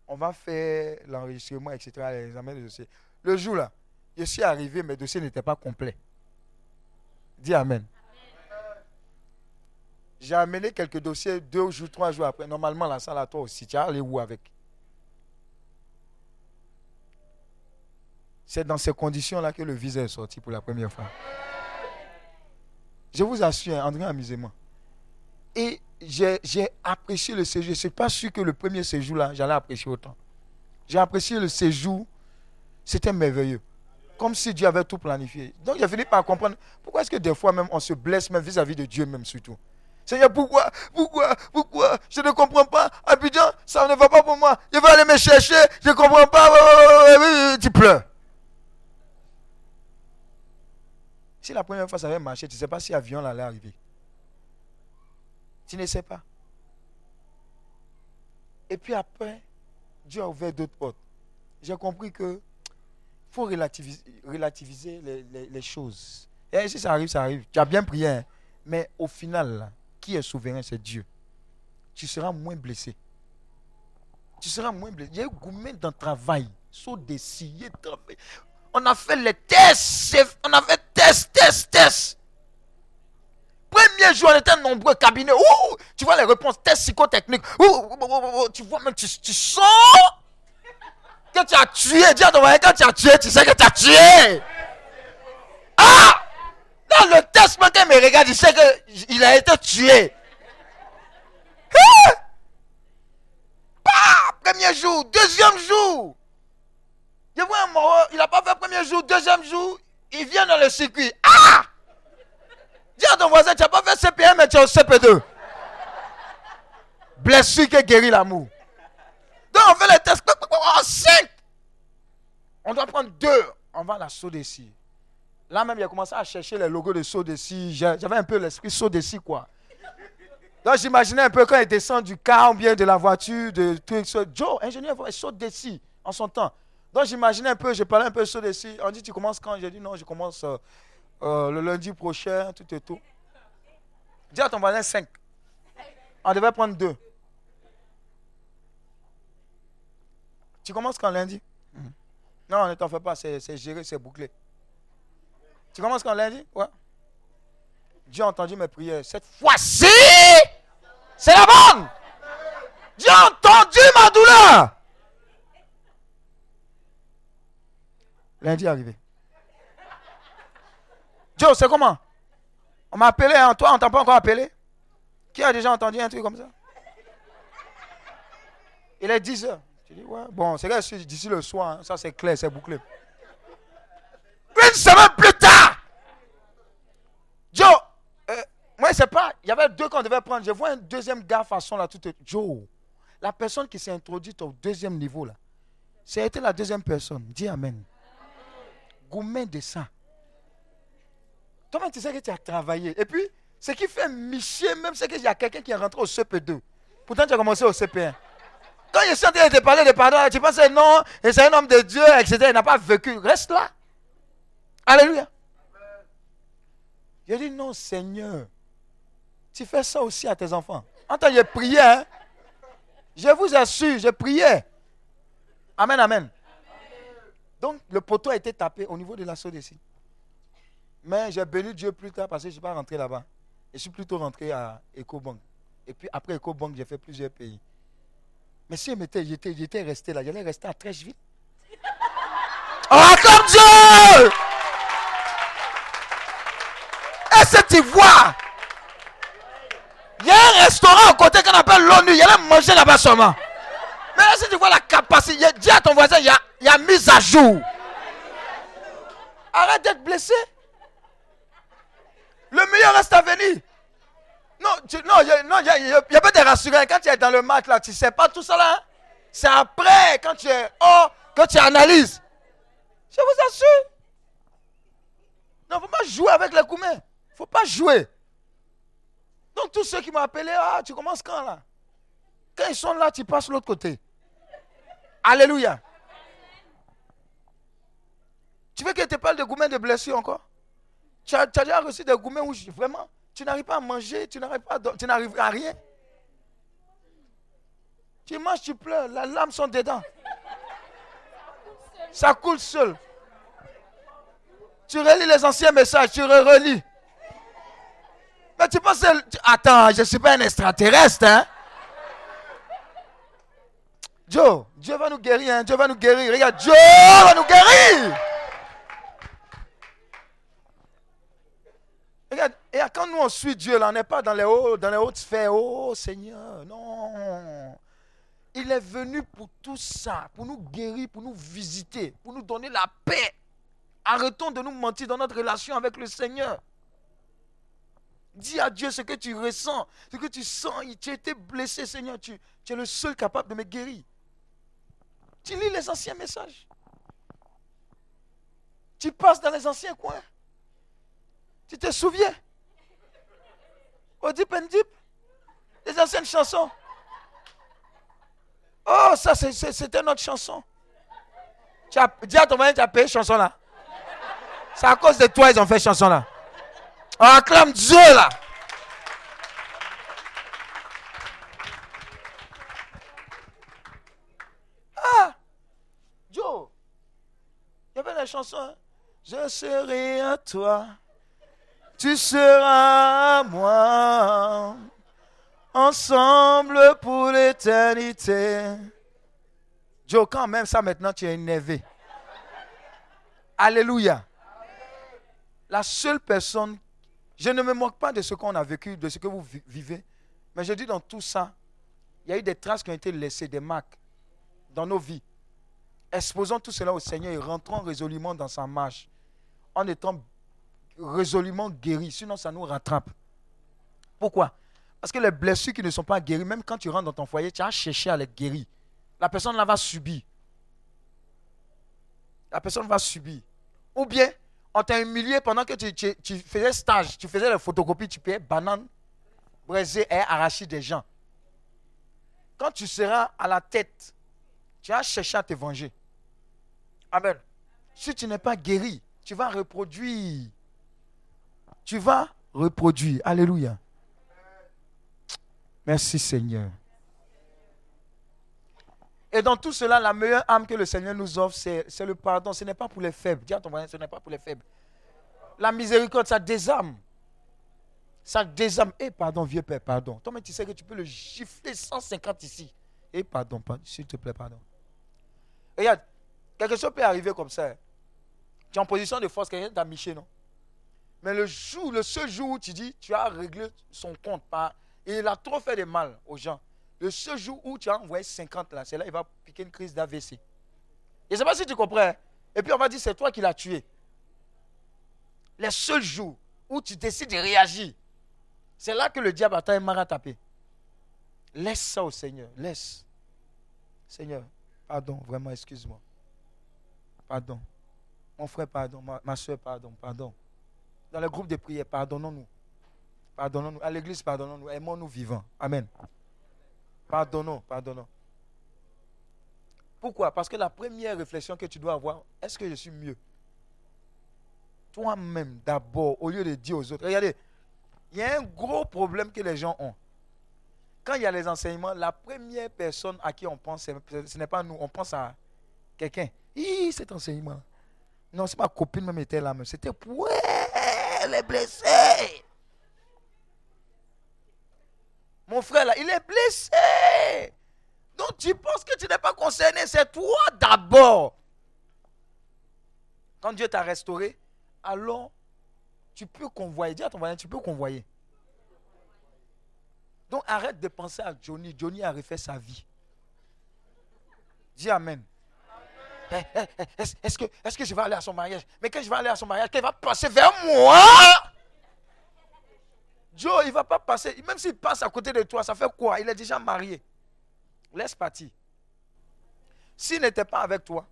on va faire l'enregistrement, etc., l'examen des dossiers. Le jour là, je suis arrivé, mes dossiers n'étaient pas complets. Dis Amen. J'ai amené quelques dossiers deux jours, trois jours après. Normalement, la salle à toi aussi. Tu as allé où avec C'est dans ces conditions-là que le visa est sorti pour la première fois. Je vous assure, André, amusez-moi. Et j'ai apprécié le séjour. Je ne suis pas sûr que le premier séjour-là, j'allais apprécier autant. J'ai apprécié le séjour. C'était merveilleux. Comme si Dieu avait tout planifié. Donc j'ai fini par comprendre pourquoi est-ce que des fois même on se blesse même vis-à-vis de Dieu même surtout. Seigneur, pourquoi Pourquoi Pourquoi? Je ne comprends pas. Abidjan, ça ne va pas pour moi. Je vais aller me chercher. Je ne comprends pas. Tu pleures. Si la première fois ça avait marché, tu ne sais pas si l'avion allait arriver. Tu ne sais pas. Et puis après, Dieu a ouvert d'autres portes. J'ai compris que faut relativiser, les, choses. Et si ça arrive, ça arrive. Tu as bien prié, hein. mais au final, qui est souverain, c'est Dieu. Tu seras moins blessé. Tu seras moins blessé. A eu combien de travail Saut On a fait les tests. On a fait test, test, test. Premier jour, on était nombreux cabinets. tu vois les réponses, test psychotechniques. tu vois même, tu, sens que tu as tué. Dis à ton quand tu as tué, tu sais que tu as tué. Ah! Dans le test, quand il me regarde, il sait qu'il a été tué. Hein? Premier jour, deuxième jour. Je vois un mort, il n'a pas fait premier jour, deuxième jour, il vient dans le circuit. Ah! Dis à ton voisin, tu n'as pas fait CP1, mais tu es au CP2. Blessure qui guérit l'amour. Donc on fait les tests. 5. On doit prendre deux. On va à la d'ici. Là même, il a commencé à chercher les logos de d'ici. J'avais un peu l'esprit d'ici, quoi. Donc j'imaginais un peu quand il descend du car ou bien de la voiture, de trucs. Joe, ingénieur, il saute d'ici en son temps. Donc j'imaginais un peu, je parlais un peu saut d'ici. On dit, tu commences quand? J'ai dit, non, je commence euh, le lundi prochain, tout et tout. Dis à ton voisin 5. On devait prendre deux. Tu commences quand lundi? Mhm. Non, ne t'en fais pas, c'est géré, c'est bouclé. Tu commences quand lundi? Ouais. Dieu a entendu mes prières. Cette fois-ci, c'est la bonne. Dieu a entendu ma douleur. Lundi est arrivé. Joe, c'est comment? On m'a appelé, hein? toi, on t'a pas encore appelé? Qui a déjà entendu un truc comme ça? Il est 10 heures. Tu dis, ouais, bon, c'est d'ici le soir, hein. ça c'est clair, c'est bouclé. Une semaine plus tard, Joe, euh, moi, c'est pas, il y avait deux qu'on devait prendre. Je vois un deuxième gars façon là, tout. Joe, la personne qui s'est introduite au deuxième niveau là, c'était la deuxième personne. Dis Amen. Gourmet de ça. Comment tu sais que tu as travaillé Et puis, ce qui fait micher même, c'est qu'il y a quelqu'un qui est rentré au CP2. Pourtant, tu as commencé au CP1. Quand je suis en train de te parler de pardon, tu penses non, c'est un homme de Dieu, etc. Il n'a pas vécu. Reste là. Alléluia. J'ai dit non, Seigneur. Tu fais ça aussi à tes enfants. En tant que prié, hein? je vous assure, j'ai prié. Amen, amen. Donc, le poteau a été tapé au niveau de la d'ici. Mais j'ai béni Dieu plus tard parce que je ne suis pas rentré là-bas. Je suis plutôt rentré à EcoBank. Et puis après EcoBank, j'ai fait plusieurs pays. Mais si j'étais resté là, j'allais rester à Trècheville. [laughs] Oh, comme Dieu! Est-ce que tu vois? Il y a un restaurant à côté qu'on appelle l'ONU. Il y allait manger là-bas seulement. Mais que tu vois la capacité? Dis à ton voisin, il y a, il y a mise à jour. Arrête d'être blessé. Le meilleur reste à venir. Non, il non, n'y a, pas de rassurant. Quand tu es dans le match, là, tu ne sais pas tout ça là. Hein. C'est après, quand tu es oh, quand tu analyses. Je vous assure. Non, il ne faut pas jouer avec les coumets. Il ne faut pas jouer. Donc, tous ceux qui m'ont appelé, ah, tu commences quand là? Quand ils sont là, tu passes l'autre côté. Alléluia. Tu veux que je te parle de gourmet de blessures encore? Tu as, déjà reçu des gourmets où vraiment, tu n'arrives pas à manger, tu n'arrives pas à, tu n'arrives à rien. Tu manges, tu pleures, la lame sont dedans. Ça coule seul. Tu relis les anciens messages, tu relis. Mais tu penses, attends, je ne suis pas un extraterrestre, hein? Joe, Dieu va nous guérir, hein? Dieu va nous guérir. Regarde, Dieu va nous guérir. Et quand nous on suit Dieu, là, on n'est pas dans les, hauts, dans les hautes sphères. Oh Seigneur, non. Il est venu pour tout ça, pour nous guérir, pour nous visiter, pour nous donner la paix. Arrêtons de nous mentir dans notre relation avec le Seigneur. Dis à Dieu ce que tu ressens, ce que tu sens. Tu as été blessé, Seigneur. Tu es le seul capable de me guérir. Tu lis les anciens messages. Tu passes dans les anciens coins. Tu te souviens? And Deep Les anciennes chansons. Oh, ça, c'était notre chanson. Tu as, dis à ton mari, tu as payé chanson là. C'est à cause de toi ils ont fait chanson là. On acclame Dieu là. Ah, Joe, il y avait la chanson. Hein. Je serai à toi tu seras moi, ensemble pour l'éternité. Joe, quand même ça maintenant, tu es énervé. Alléluia. La seule personne, je ne me moque pas de ce qu'on a vécu, de ce que vous vivez, mais je dis dans tout ça, il y a eu des traces qui ont été laissées, des marques dans nos vies. Exposons tout cela au Seigneur et rentrons résolument dans sa marche en étant résolument guéri, sinon ça nous rattrape. Pourquoi? Parce que les blessures qui ne sont pas guéries, même quand tu rentres dans ton foyer, tu as cherché à les guérir. La personne là va subir. La personne va subir. Ou bien, on t'a humilié pendant que tu, tu, faisais stage, tu faisais les photocopies, tu payais banane, braisé et arraché des gens. Quand tu seras à la tête, tu as cherché à te venger. Amen. Si tu n'es pas guéri, tu vas reproduire tu vas reproduire. Alléluia. Merci Seigneur. Et dans tout cela, la meilleure âme que le Seigneur nous offre, c'est le pardon. Ce n'est pas pour les faibles. Dis à ton voisin, ce n'est pas pour les faibles. La miséricorde, ça désarme. Ça désarme. Eh, pardon, vieux père, pardon. Toi, mais tu sais que tu peux le gifler 150 ici. Eh, pardon, s'il te plaît, pardon. regarde, quelque chose peut arriver comme ça. Tu es en position de force, quelqu'un t'a miché, non? Mais le jour, le seul jour où tu dis, tu as réglé son compte, et il a trop fait de mal aux gens. Le seul jour où tu as envoyé 50 là, c'est là qu'il va piquer une crise d'AVC. Je ne sais pas si tu comprends. Hein. Et puis on va dire, c'est toi qui l'as tué. Les seuls jours où tu décides de réagir, c'est là que le diable a un à taper. Laisse ça au Seigneur. Laisse. Seigneur, pardon, vraiment, excuse-moi. Pardon. Mon frère, pardon. Ma, ma soeur, pardon, pardon dans le groupe de prière, pardonnons-nous. Pardonnons-nous. À l'église, pardonnons-nous. Aimons-nous vivants. Amen. Pardonnons, pardonnons. Pourquoi? Parce que la première réflexion que tu dois avoir, est-ce que je suis mieux? Toi-même, d'abord, au lieu de dire aux autres. Regardez, il y a un gros problème que les gens ont. Quand il y a les enseignements, la première personne à qui on pense, ce n'est pas nous, on pense à quelqu'un. Hi, cet enseignement. Non, c'est ma copine même était là. C'était ouais. Elle est blessée. Mon frère là, il est blessé. Donc tu penses que tu n'es pas concerné, c'est toi d'abord. Quand Dieu t'a restauré, alors tu peux convoyer. Dis à ton voisin, tu peux convoyer. Donc arrête de penser à Johnny. Johnny a refait sa vie. Dis Amen. Eh, eh, eh, est-ce que, je vais aller à son mariage? Mais quand je vais aller à son mariage, qu'elle va passer vers moi Joe, il ne va pas passer. Même s'il passe à côté de toi, ça fait quoi? Il est déjà marié. Laisse partir. S'il n'était pas avec toi,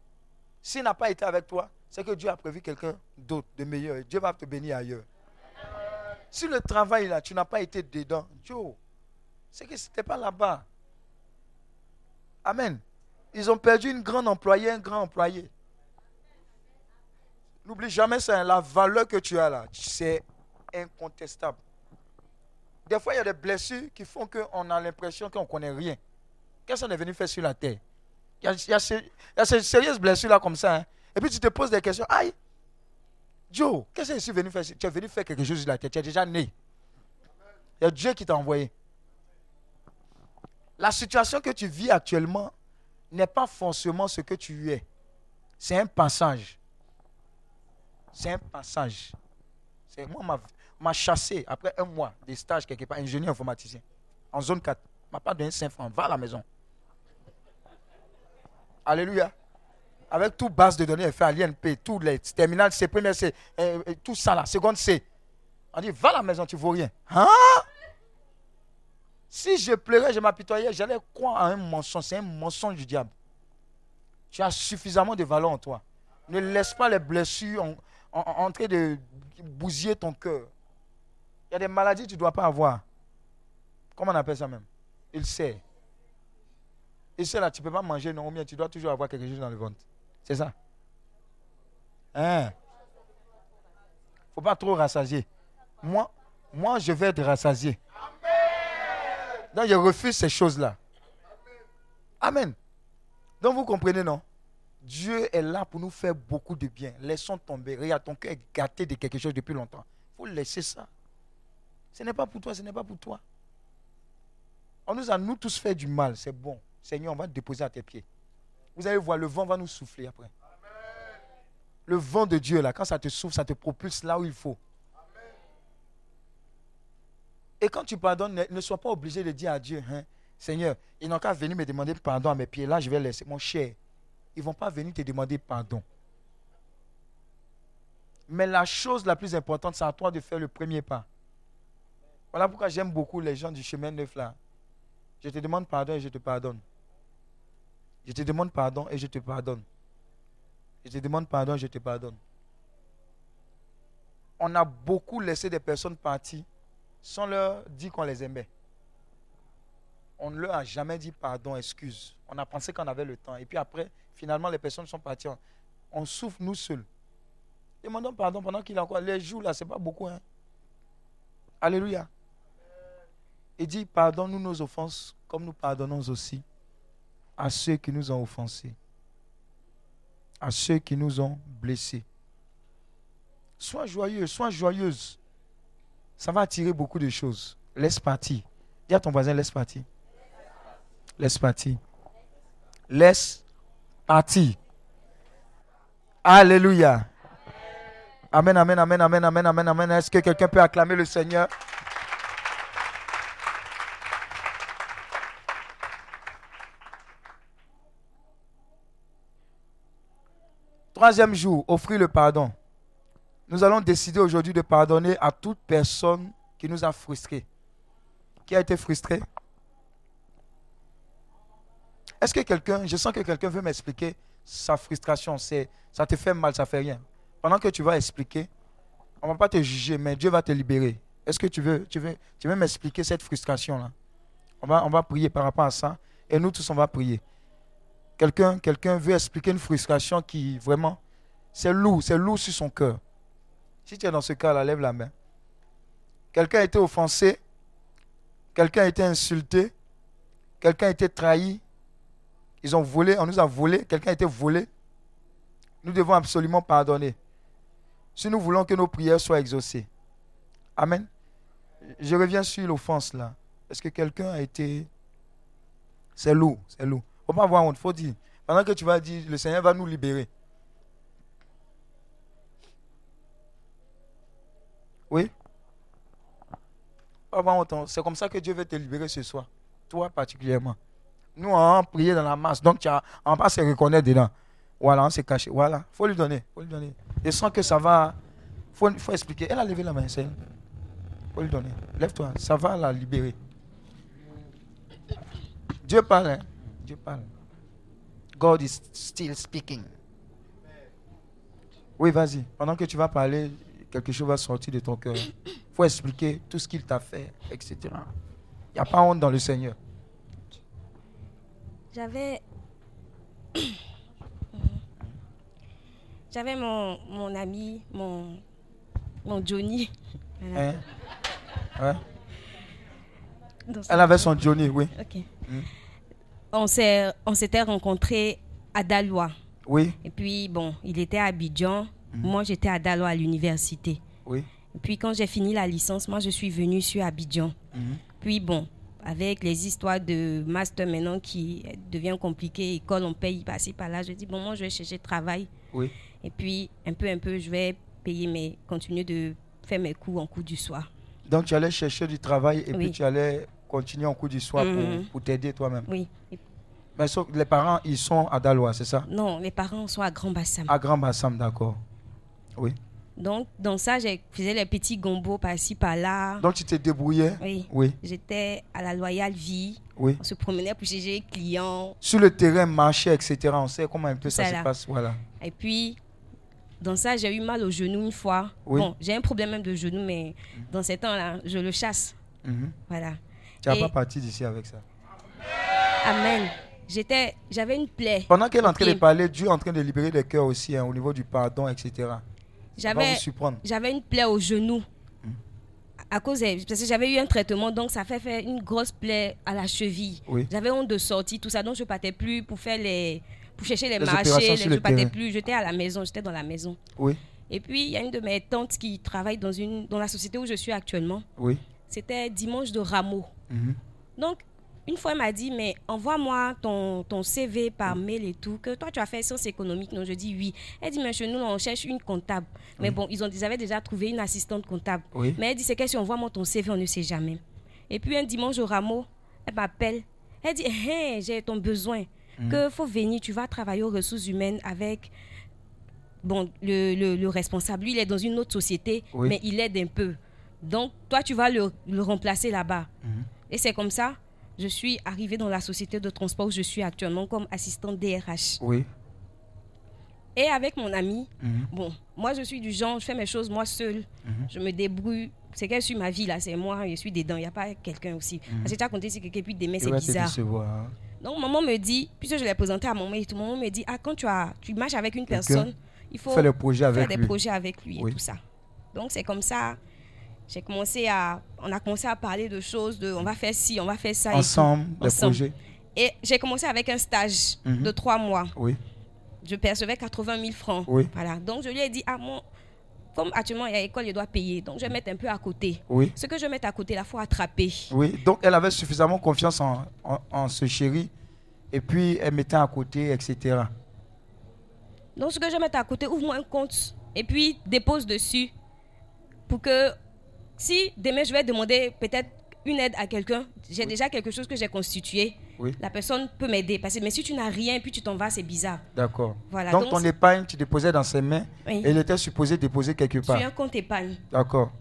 s'il n'a pas été avec toi, c'est que Dieu a prévu quelqu'un d'autre, de meilleur. Dieu va te bénir ailleurs. Si le travail là, tu n'as pas été dedans, Joe, c'est que ce n'était pas là-bas. Amen. Ils ont perdu une grande employée, un grand employé. N'oublie jamais ça, hein. la valeur que tu as là, c'est incontestable. Des fois, il y a des blessures qui font qu'on a l'impression qu'on ne connaît rien. Qu'est-ce qu'on est venu faire sur la terre? Il y a, ces, sérieuses blessures là comme ça. Hein. Et puis tu te poses des questions. Aïe, Joe, qu'est-ce que je suis venu faire Tu es venu faire quelque chose sur la terre? Tu es déjà né. Il y a Dieu qui t'a envoyé. La situation que tu vis actuellement n'est pas forcément ce que tu es. C'est un passage. C'est un passage. C'est moi, m'a chassé après un mois de stage quelque part, ingénieur informaticien, en zone 4. m'a pas donné 5 francs. Va à la maison. Alléluia. Avec tout base de données fait à l'INP, tous les terminales C, première C, euh, euh, tout ça là, seconde C. On dit, va à la maison, tu ne vaux rien. Hein? Si je pleurais, je m'apitoyais, j'allais croire à un mensonge. C'est un mensonge du diable. Tu as suffisamment de valeur en toi. Ne laisse pas les blessures en, de bousiller ton cœur. Il y a des maladies que tu ne dois pas avoir. Comment on appelle ça même? Il sait. Il sait là, tu ne peux pas manger, non, bien tu dois toujours avoir quelque chose dans le ventre. C'est ça. Hein? faut pas trop rassasier. Moi, moi, je vais être rassasié. Donc je refuse ces choses-là. Amen. Donc vous comprenez, non? Dieu est là pour nous faire beaucoup de bien. Laissons tomber. Regarde, ton cœur est gâté de quelque chose depuis longtemps. Il faut laisser ça. Ce n'est pas pour toi, ce n'est pas pour toi. On nous a nous tous fait du mal, c'est bon. Seigneur, on va te déposer à tes pieds. Vous allez voir, le vent va nous souffler après. Le vent de Dieu, là, quand ça te souffle, ça te propulse là où il faut. Et quand tu pardonnes, ne, sois pas obligé de dire à Dieu, hein, Seigneur, ils n'ont qu'à venir me demander pardon à mes pieds. Là, je vais laisser. Mon cher, ils ne vont pas venir te demander pardon. Mais la chose la plus importante, c'est à toi de faire le premier pas. Voilà pourquoi j'aime beaucoup les gens du chemin neuf là. Je te demande pardon et je te pardonne. Je te demande pardon et je te pardonne. Je te demande pardon et je te pardonne. On a beaucoup laissé des personnes partir sans leur dire qu'on les aimait. On ne leur a jamais dit pardon, excuse. On a pensé qu'on avait le temps. Et puis après, finalement, les personnes sont parties. On souffre nous seuls. Demandons pardon pendant qu'il a encore. Les jours là, ce n'est pas beaucoup. Hein. Alléluia. Et dit pardonne-nous nos offenses comme nous pardonnons aussi à ceux qui nous ont offensés, à ceux qui nous ont blessés. Sois joyeux, sois joyeuse ça va attirer beaucoup de choses. Laisse partir. Dis à ton voisin, laisse partir. Laisse partir. Laisse partir. Alléluia. Amen, amen, amen, amen, amen, amen, amen. Est-ce que quelqu'un peut acclamer le Seigneur? Troisième jour, offrir le pardon nous allons décider aujourd'hui de pardonner à toute personne qui nous a frustrés. Qui a été frustré? Est-ce que quelqu'un, je sens que quelqu'un veut m'expliquer sa frustration, c'est ça te fait mal, ça fait rien. Pendant que tu vas expliquer, on ne va pas te juger, mais Dieu va te libérer. Est-ce que tu veux, tu veux, tu m'expliquer cette frustration-là? On va, on va prier par rapport à ça. Et nous tous, on va prier. Quelqu'un quelqu'un veut expliquer une frustration qui, vraiment, c'est lourd, c'est lourd sur son cœur. Si tu es dans ce cas-là, lève la main. Quelqu'un a été offensé, quelqu'un a été insulté, quelqu'un a été trahi, ils ont volé, on nous a volé, quelqu'un a été volé. Nous devons absolument pardonner. Si nous voulons que nos prières soient exaucées. Amen. Je reviens sur l'offense là. Est-ce que quelqu'un a été. C'est lourd, c'est lourd. Faut pas avoir honte, faut dire. Pendant que tu vas dire, le Seigneur va nous libérer. Oui hein. C'est comme ça que Dieu veut te libérer ce soir. Toi particulièrement. Nous, on prié dans la masse. Donc, tu as, on va se reconnaître dedans. Voilà, on s'est caché. Voilà. faut lui donner. faut lui donner. Et sans que ça va. Il faut, expliquer. Elle a levé la main, elle. faut lui donner. Lève-toi. Ça va la libérer. Dieu parle. hein. Dieu parle. God is still speaking. Oui, vas-y. Pendant que tu vas parler, quelque chose va sortir de ton cœur. Il faut expliquer tout ce qu'il t'a fait, etc. Il n'y a pas honte dans le Seigneur. J'avais. [coughs] J'avais mon, mon ami, mon, mon Johnny. Hein? Elle avait son Johnny, oui. Ok. Mm. S'est- on s'était rencontrés à Dalois. Oui, Et puis, bon, il était à Abidjan. Mm. Moi, j'étais à Dalois à l'université. oui. Puis, quand j'ai fini la licence, moi, je suis venue sur Abidjan. Mhm. Puis, bon, avec les histoires de master maintenant qui devient compliqué, école, on paye par-ci, par-là, je dis, bon, moi, je vais chercher travail. Oui. Et puis, un peu, un peu, je vais payer mes, continuer de faire mes cours en cours du soir. Donc tu allais chercher du travail et Oui. puis tu allais continuer en cours du soir pour- Mhm. pour, t'aider toi-même. Oui. Mais les parents, ils sont à Dalois, c'est ça? Non, les parents sont à Grand Bassam. À Grand Bassam, d'accord. Oui. Donc, dans ça, je faisais les petits gombos par-ci, par-là. Donc tu te débrouillais? Oui. Oui, J'étais à la Loyale Vie. oui. On se promenait pour chercher les clients. Sur le terrain, marché, etc. On sait comment un peu ça Ça, se passe. Voilà. Et puis, dans ça, j'ai eu mal au genou une fois. Oui. Bon, j'ai un problème même de genou, mais dans ces temps-là, je le chasse. Mhm. Voilà. Tu n'as pas parti d'ici avec ça? Amen. J'étais, j'avais une plaie. Pendant qu'elle est en train de parler, Dieu est en train de libérer les cœurs aussi hein, au niveau du pardon, etc. J'avais, j'avais une plaie au genou. À cause de- parce que j'avais eu un traitement, donc ça fait faire une grosse plaie à la cheville. Oui. J'avais honte de sortir, tout ça, donc je partais plus pour faire les, pour chercher les, Les marchés. les- je partais plus. J'étais à la maison, j'étais dans la maison. Oui, Et puis il y a une de mes tantes qui travaille dans une, dans la société où je suis actuellement. oui. C'était dimanche de rameau. Mhm. Donc, une fois, elle m'a dit, mais envoie-moi ton, ton CV par mail et tout, que toi, tu as fait sciences économiques. Non, je dis oui. Elle dit, mais chez nous, on cherche une comptable. Mais bon, ils, ont, ils avaient déjà trouvé une assistante comptable. Oui. Mais elle dit, c'est que si on voit moi ton CV, on ne sait jamais. Et puis, un dimanche au rameau, elle m'appelle. Elle dit, Hein, j'ai ton besoin. Que faut venir, tu vas travailler aux ressources humaines avec bon, le, le- le responsable. Lui, il est dans une autre société, Oui. mais il aide un peu. Donc, toi, tu vas le, le remplacer là-bas. Mhm. Et c'est comme ça, je suis arrivée dans la société de transport où je suis actuellement comme assistante DRH. Oui. Et avec mon ami, Mhm. bon, moi je suis du genre, je fais mes choses moi seule, Mhm. je me débrouille. C'est qu'elle suit ma vie là, c'est moi, je suis dedans, il n'y a pas quelqu'un aussi. Parce que tu as compté si quelqu'un puis d'aimer, Il c'est bizarre. hein. Donc maman me dit, puisque je l'ai présenté à maman et tout, maman me dit, ah quand tu, as, tu marches avec une Quelqu'un personne, il faut faire des projets avec lui Oui. et tout ça. Donc c'est comme ça, j'ai commencé à, on a commencé à parler de choses, de on va faire ci, on va faire ça. Ensemble, Ensemble. projets. Et j'ai commencé avec un stage Mhm. de trois mois. Oui. Je percevais 80 000 francs. Oui. Voilà. Donc je lui ai dit, ah mon, comme actuellement il y a l'école, je dois payer. Donc je vais mettre un peu à côté. Oui. Ce que je vais mettre à côté, il faut attraper. Oui, donc elle avait suffisamment confiance en, en, en ce chéri. Et puis elle mettait à côté, etc. Donc ce que je vais mettre à côté, ouvre-moi un compte et puis dépose dessus pour que si demain je vais demander peut-être une aide à quelqu'un, j'ai déjà quelque chose que j'ai constitué. Oui. La personne peut m'aider. Parce que mais si tu n'as rien puis tu t'en vas, c'est bizarre. D'accord. Voilà, donc, donc ton c'est- épargne, tu déposais dans ses mains Oui. et il était supposé déposer quelque Sur part. un compte épargne. D'accord.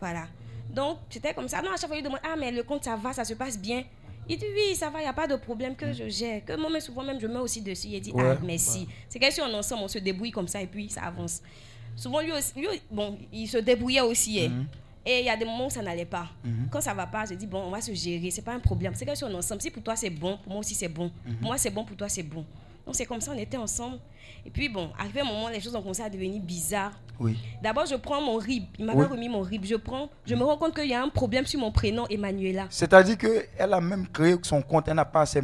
Voilà. Donc, c'était comme ça. Non, à chaque fois, il demande Ah, mais le compte, ça va, ça se passe bien. Il dit Oui, ça va, il n'y a pas de problème que je gère. Que moi, souvent, même, je mets aussi dessus. Il dit Ouais, Ah, merci. C'est que si on est ensemble, on se débrouille comme ça et puis ça avance. Souvent, lui aussi, lui, bon, il se débrouillait aussi. hein. Mhm. Et il y a des moments où ça n'allait pas. Mhm. Quand ça va pas, je dis Bon, on va se gérer. C'est pas un problème. C'est que si on est ensemble, si pour toi c'est bon, pour moi aussi c'est bon. Mhm. Pour moi, c'est bon, pour toi c'est bon. Donc, c'est comme ça, on était ensemble. Et puis, bon, arrivé un moment, les choses ont commencé à devenir bizarres. Oui. D'abord, je prends mon RIB. Il m'avait Oui. remis mon RIB. Je prends, je me rends compte qu'il y a un problème sur mon prénom, Emmanuela. C'est-à-dire qu'elle a même créé son compte, elle n'a pas assez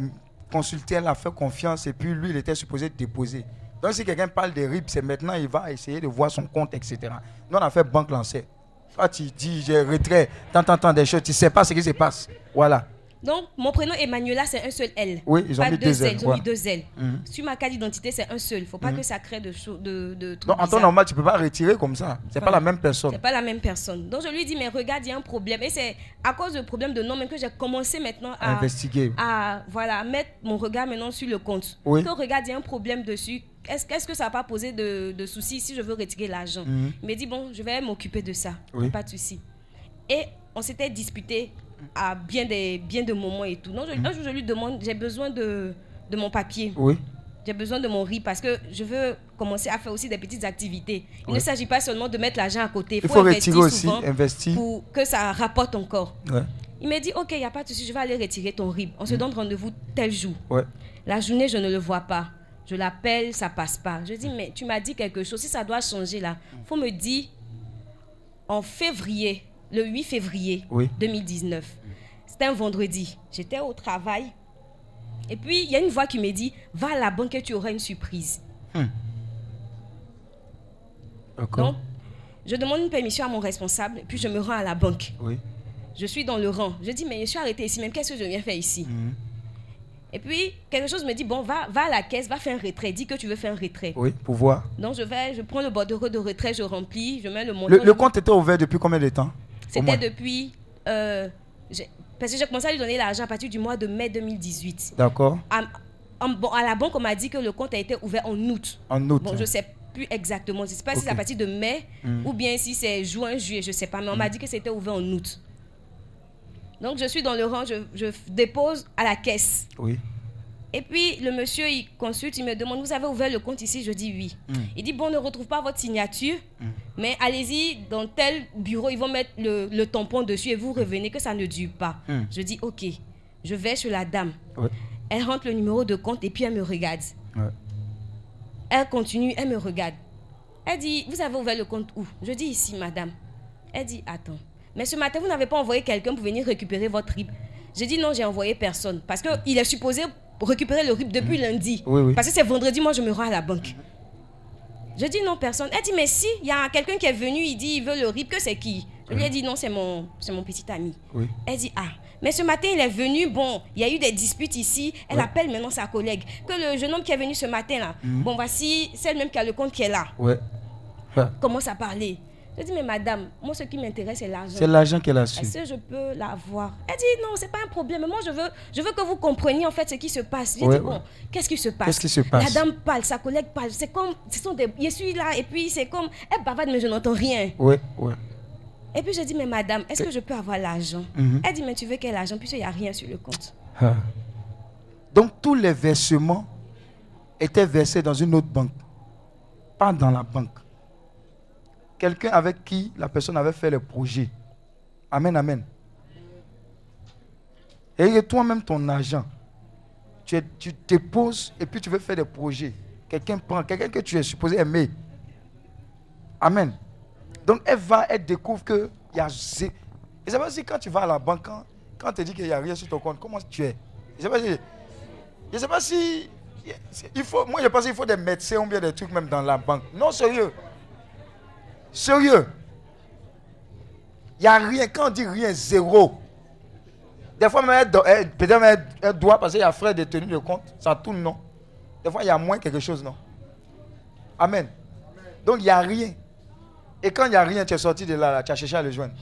consulté, elle a fait confiance et puis lui, il était supposé déposer. Donc si quelqu'un parle des RIB, c'est maintenant il va essayer de voir son compte, etc. Nous, on a fait banque lancée. Toi, tu dis, j'ai retrait, tant des choses, tu sais pas ce qui se passe. Voilà. Donc, mon prénom Emmanuela, c'est un seul L. Oui, ils ont Pas mis deux L. Ils ont mis deux L. Mhm. Sur ma carte d'identité, c'est un seul. faut pas que ça crée de, de, de Donc, en temps normal, tu peux pas retirer comme ça. C'est pas Voilà. la même personne. C'est pas la même personne. Donc, je lui dis, mais regarde, il y a un problème. Et c'est à cause du problème de nom même que j'ai commencé maintenant à, Investiguer. à, voilà, mettre mon regard maintenant sur le compte. Oui. Que regarde, il y a un problème dessus. Est-ce est-ce que ça va pas poser de, de soucis si je veux retirer l'argent Mhm. Il m'a dit, bon, je vais m'occuper de ça. Oui. Pas de souci. Et on s'était disputé à bien des, bien de moments et tout. Donc, je- un jour, je lui demande, j'ai besoin de, de mon papier. Oui. J'ai besoin de mon riz parce que je veux commencer à faire aussi des petites activités. Il Oui. ne s'agit pas seulement de mettre l'argent à côté. Il faut investir retirer aussi, investir. pour que ça rapporte encore. Ouais. Il m'a dit, ok, il n'y a pas de souci, je vais aller retirer ton RIB. On se donne rendez-vous tel jour. Ouais. La journée, je ne le vois pas. Je l'appelle, ça passe pas. Je dis, mais tu m'as dit quelque chose. Si ça doit changer là, faut me dire en février, le 8 février Oui. 2019. C'était un vendredi. J'étais au travail. Et puis, il y a une voix qui me dit, va à la banque et tu auras une surprise. D'accord. Donc, je demande une permission à mon responsable, puis je me rends à la banque. Oui. Je suis dans le rang. Je dis, mais je suis arrêté ici, même qu'est-ce que je viens faire ici? Mhm. Et puis, quelque chose me dit, bon, va, va à la caisse, va faire un retrait. Dis que tu veux faire un retrait. Oui, pour voir. Donc, je vais, je prends le bordereau de retrait, je remplis, je mets le montant. Le, le compte était ouvert depuis combien de temps? C'était depuis. euh, parce que j'ai commencé à lui donner l'argent à partir du mois de mai 2018. D'accord. À, à la banque, on m'a dit que le compte a été ouvert en août. En août. Bon, je sais plus exactement. Je sais pas si c'est à partir de mai Mhm. ou bien si c'est juin, juillet, je sais pas. Mais on m'a dit que c'était ouvert en août. Donc, je suis dans le rang, je, je dépose à la caisse. Oui. Et puis, le monsieur, il consulte, il me demande, vous avez ouvert le compte ici? Je dis oui. Mm. Il dit, bon, on ne retrouve pas votre signature, mais allez-y dans tel bureau, ils vont mettre le, le tampon dessus et vous revenez que ça ne dure pas. Mm. Je dis, ok. Je vais chez la dame. Ouais. Elle rentre le numéro de compte et puis elle me regarde. Ouais. Elle continue, elle me regarde. Elle dit, vous avez ouvert le compte où? Je dis ici, madame. Elle dit, attends. Mais ce matin, vous n'avez pas envoyé quelqu'un pour venir récupérer votre RIB. J'ai dit non, j'ai envoyé personne. Parce qu'il est supposé récupérer le RIB depuis lundi. Oui, oui. Parce que c'est vendredi, moi, je me rends à la banque. Je dis non, personne. Elle dit, mais si, il y a quelqu'un qui est venu, il dit, il veut le RIB, que c'est qui? Je lui ai dit, non, c'est mon, mon petit ami. Oui. Elle dit, ah, mais ce matin, il est venu, bon, il y a eu des disputes ici. Elle Ouais. appelle maintenant sa collègue. Que le jeune homme qui est venu ce matin, là, Mhm. bon, voici celle même qui a le compte qui est là. Ouais. Ah, Commence à parler. Je dis, mais madame, moi, ce qui m'intéresse, c'est l'argent. C'est l'argent qu'elle a su. Est-ce que je peux l'avoir Elle dit, non, c'est pas un problème. Moi, je veux, je veux que vous compreniez en fait ce qui se passe. J'ai Ouais, dit, bon, ouais. qu'est-ce qui se passe? Qu'est-ce qui se passe? La dame parle, sa collègue parle. C'est comme, ce sont des, je suis là, et puis c'est comme, elle bavarde, mais je n'entends rien. Oui, oui. Et puis je dis, mais madame, est-ce que je peux avoir l'argent? Mhm. Elle dit, mais tu veux quel argent? Puisqu'il n'y a rien sur le compte. Ah. Donc tous les versements étaient versés dans une autre banque, pas dans la banque. Quelqu'un avec qui la personne avait fait le projet. Amen, amen. Et toi-même, ton argent, tu, tu te poses et puis tu veux faire des projets. Quelqu'un prend, quelqu'un que tu es supposé aimer. Amen. Donc elle va, elle découvre que il y a. Je sais pas si quand tu vas à la banque, quand, quand te dit qu'il n'y a rien sur ton compte, comment tu es? Je ne sais pas si. Sais pas si. Il faut, moi, je pense qu'il faut des médecins ou bien des trucs même dans la banque. Non, sérieux. Sérieux? Il n'y a rien. Quand on dit rien, zéro. Des fois, peut-être elle, doit, parce qu'il y a frais de tenue de compte, ça tourne, non? Des fois, il y a moins quelque chose, non? Amen. Donc, il n'y a rien. Et quand il n'y a rien, tu es sorti de là, là, tu as cherché à le joindre.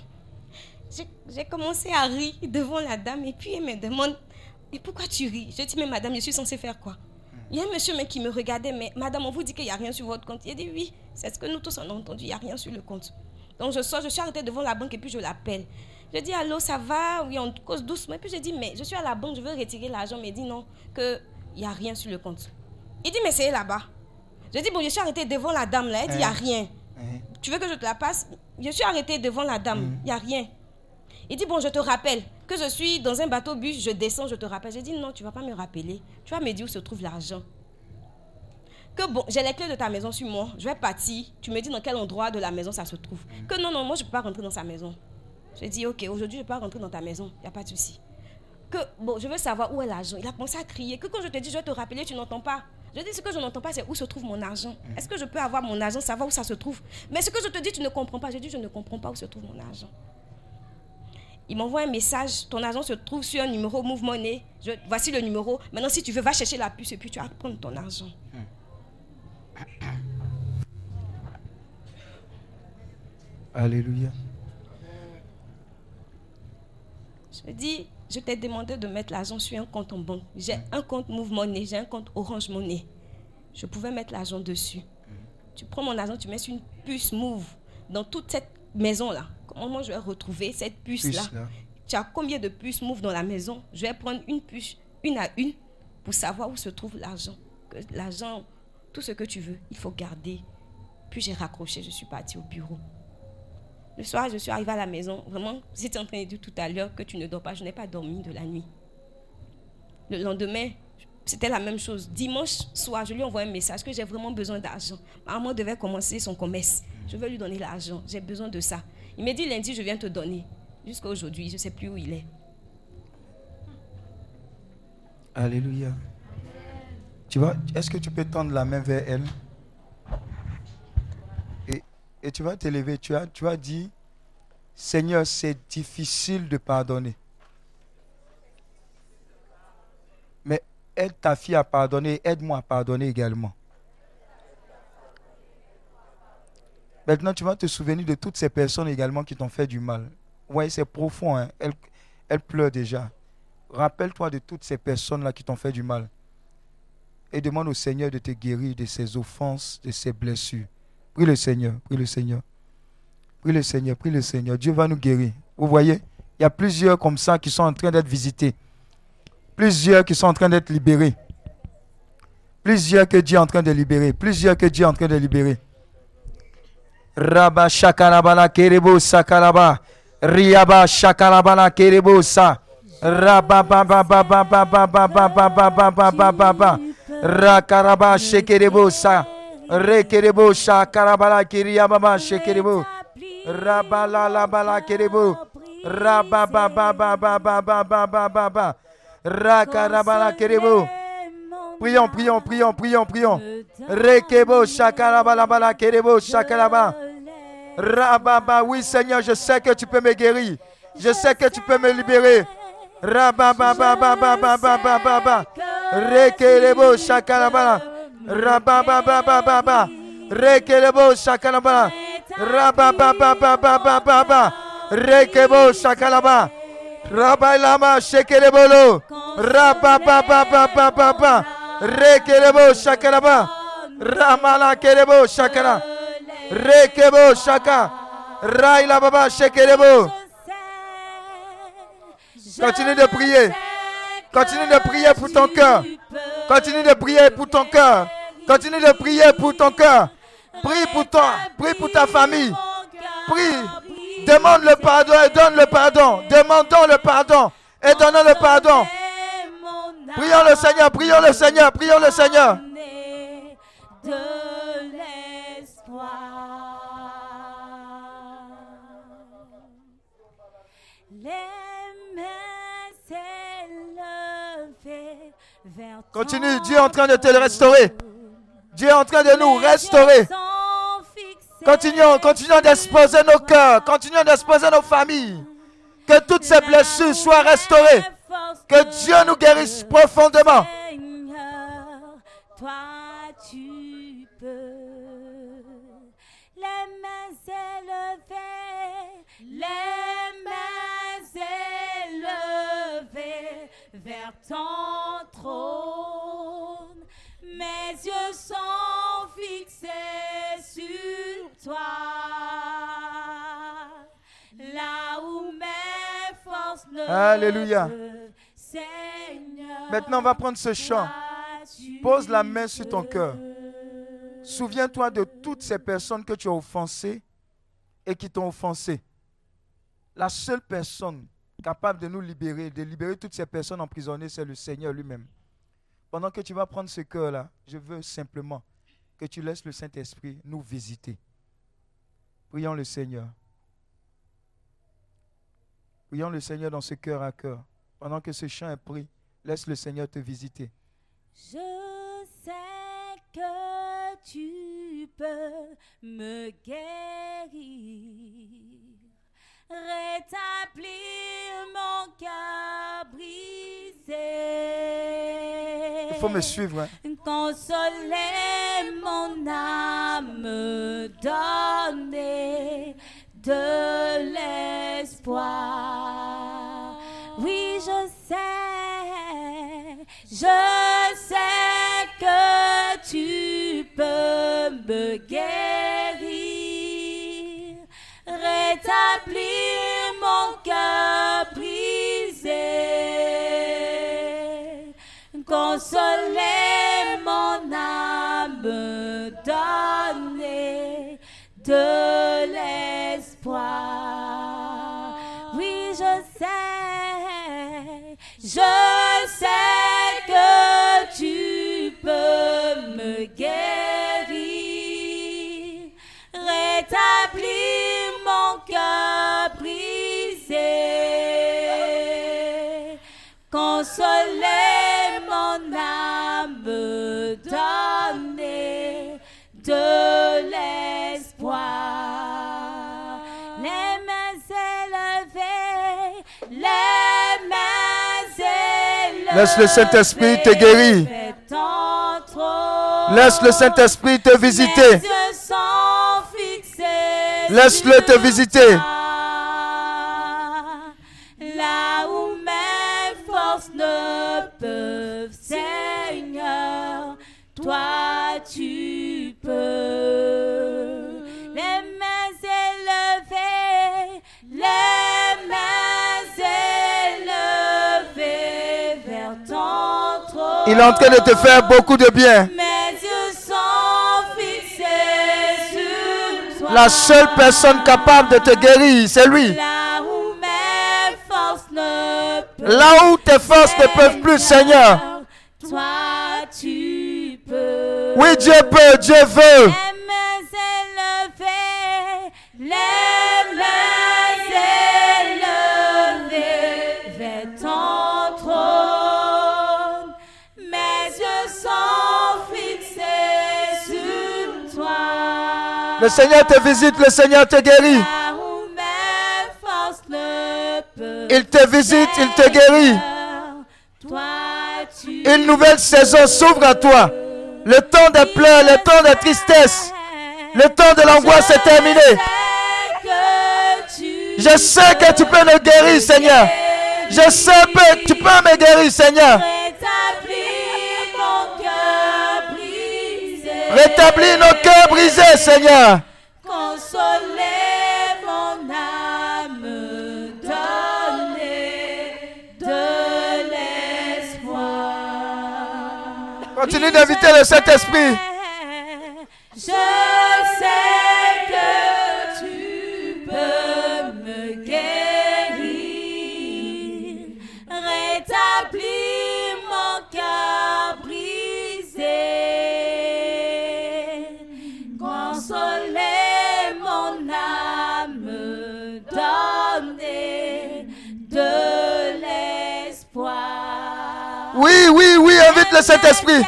J'ai commencé à rire devant la dame et puis elle me demande Mais pourquoi tu ris Je dis Mais madame, je suis censée faire quoi? Il y a un monsieur mais, qui me regardait Mais madame, on vous dit qu'il n'y a rien sur votre compte. Il a dit Oui, c'est ce que nous tous on a entendu, il n'y a rien sur le compte. Donc je sors, je suis arrêtée devant la banque et puis je l'appelle. Je dis Allô, ça va? Oui, on cause doucement. Et puis je dis Mais je suis à la banque, je veux retirer l'argent. Mais il dit non, qu'il n'y a rien sur le compte. Il dit Mais c'est là-bas. Je dis Bon, je suis arrêtée devant la dame là. Elle dit Il n'y a Hein? rien. Hein? Tu veux que je te la passe? Je suis arrêtée devant la dame. Il n'y a rien. Il dit, bon, je te rappelle que je suis dans un bateau bus, je descends, je te rappelle. J'ai dit, non, tu ne vas pas me rappeler. Tu vas me dire où se trouve l'argent. Que bon, j'ai les clés de ta maison sur moi, je vais partir. Tu me dis dans quel endroit de la maison ça se trouve. Que non, non, moi, je ne peux pas rentrer dans sa maison. J'ai dit, ok, aujourd'hui, je ne peux pas rentrer dans ta maison, il n'y a pas de souci. Que, bon, je veux savoir où est l'argent. Il a commencé à crier. Que quand je te dis, je vais te rappeler, tu n'entends pas. Je dis ce que je n'entends pas, c'est où se trouve mon argent. Est-ce que je peux avoir mon argent, savoir où ça se trouve? Mais ce que je te dis, tu ne comprends pas. Je dis, je ne comprends pas où se trouve mon argent. Il m'envoie un message, ton argent se trouve sur un numéro Move Money. Je, voici le numéro. Maintenant, si tu veux, va chercher la puce et puis tu vas prendre ton argent. [coughs] Alléluia. Je dis, je t'ai demandé de mettre l'argent sur un compte en banque. J'ai un compte Move Money, j'ai un compte Orange Money. Je pouvais mettre l'argent dessus. Tu prends mon argent, tu mets sur une puce Move dans toute cette maison-là. Comment moi je vais retrouver cette puce-là Puce, là. Tu as combien de puces Move dans la maison? Je vais prendre une puce, une à une, pour savoir où se trouve l'argent. L'argent, tout ce que tu veux, il faut garder. Puis j'ai raccroché, je suis partie au bureau. Le soir, je suis arrivée à la maison. Vraiment, j'étais en train de dire tout à l'heure que tu ne dors pas. Je n'ai pas dormi de la nuit. Le lendemain, c'était la même chose. Dimanche soir, je lui envoie un message que j'ai vraiment besoin d'argent. Maman devait commencer son commerce. Je veux lui donner l'argent. J'ai besoin de ça. Il m'a dit lundi, je viens te donner. Jusqu'à aujourd'hui, je ne sais plus où il est. Alléluia. Tu vois, est-ce que tu peux tendre la main vers elle? Et, tu vas t'élever, tu as, tu dit, Seigneur, c'est difficile de pardonner. Mais aide ta fille à pardonner, aide-moi à pardonner également. Maintenant, tu vas te souvenir de toutes ces personnes également qui t'ont fait du mal. Oui, c'est profond, hein. elle, elle pleure déjà. Rappelle-toi de toutes ces personnes-là qui t'ont fait du mal. Et demande au Seigneur de te guérir de ces offenses, de ces blessures. Prie le Seigneur, prie le Seigneur. Prie le Seigneur, prie le Seigneur. Dieu va nous guérir. Vous voyez, il y a plusieurs comme ça qui sont en train d'être visités. Plusieurs qui sont en train d'être libérés. Plusieurs que Dieu est en train de libérer. Plusieurs que Dieu est en train de libérer. Rabba shakarabala kerebo sakaraba. Riaba shakarabala kerebo sa. Rabba ba ba ba ba ba ba ba ba ba ba ba ba ba ba ba. Rakaraba shekerebo sa. Rekerebo shakarabala kiriaba ba shekerebo. Rabba la la ba la kerebo. Rabba ba ba ba ba ba ba ba ba ba ba. Rakarabala kerebo. Prions, prions, prions, prions, prions. Rekebo shakarabala bala kerebo shakaraba. Rababa, oui Seigneur, je sais que tu peux me guérir. Je sais que tu peux me libérer. Rabababababababababa. Rekerebo shakarabala. Rababababababa. Rekerebo shakarabala. Rabababababababa. Rekebo shakaraba. Rabailama shekerebolo. Rababababababa. Rekerebo shakaraba. Ramala kerebo shakara. Rekebo shaka. Raila baba shekerebo. Continue de prier. Continue de prier pour ton cœur. Continue de prier pour ton cœur. Continue de prier pour ton cœur. Prie pour toi. Prie pour ta famille. Prie. Demande le pardon et donne le pardon. Demandons le pardon et donnons le pardon. Prions le Seigneur. Prions le Seigneur. Prions le Seigneur. Continue. Dieu est en train de te le restaurer. Dieu est en train de nous restaurer. Continuons, continuons d'exposer nos cœurs, continuons d'exposer nos familles. Que toutes ces blessures soient restaurées. Que Dieu nous guérisse profondément. Seigneur, toi tu peux. Les mains élevées, les ton trône. Mes yeux sont fixés sur toi. Là où mes forces ne Alléluia. Seigneur, Maintenant, on va prendre ce chant. Pose la main sur ton cœur. Souviens-toi de toutes ces personnes que tu as offensées et qui t'ont offensé. La seule personne capable de nous libérer, de libérer toutes ces personnes emprisonnées, c'est le Seigneur lui-même. Pendant que tu vas prendre ce cœur-là, je veux simplement que tu laisses le Saint-Esprit nous visiter. Prions le Seigneur. Prions le Seigneur dans ce cœur à cœur. Pendant que ce chant est pris, laisse le Seigneur te visiter. Je sais que tu peux me guérir, rétablir mon cœur brisé. Il faut me suivre. hein. Consoler mon âme, donner de l'espoir. Oui, je sais, je sais que tu peux me guérir, rétablir mon cœur brisé consoler mon âme, donner de l'espoir. Oui, je sais, je sais que tu peux me guérir, rétablir consoler mon âme, donner de l'espoir. Les mains élevées, les mains élevées. Laisse le Saint-Esprit te guérir. Laisse le Saint-Esprit te visiter. Laisse-le te visiter. Il est en train de te faire beaucoup de bien. La seule personne capable de te guérir, c'est lui. Là où mes forces ne peuvent. Là où tes forces ne peuvent plus, Seigneur. Toi tu peux. Oui, Dieu peut, Dieu veut. Le Seigneur te visite, le Seigneur te guérit. Il te visite, il te guérit. Une nouvelle saison s'ouvre à toi. Le temps des pleurs, le temps de tristesse, le temps de l'angoisse est terminé. Je sais que tu peux me guérir, Seigneur. Je sais que tu peux me guérir, Seigneur. Rétablis nos cœurs brisés, Seigneur. Consoler mon âme, donner de l'espoir. Continue d'inviter le Saint-Esprit. Je sais Oui, oui, oui, invite le Saint-Esprit.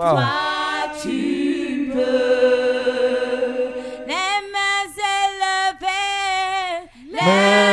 Élevé, élevées,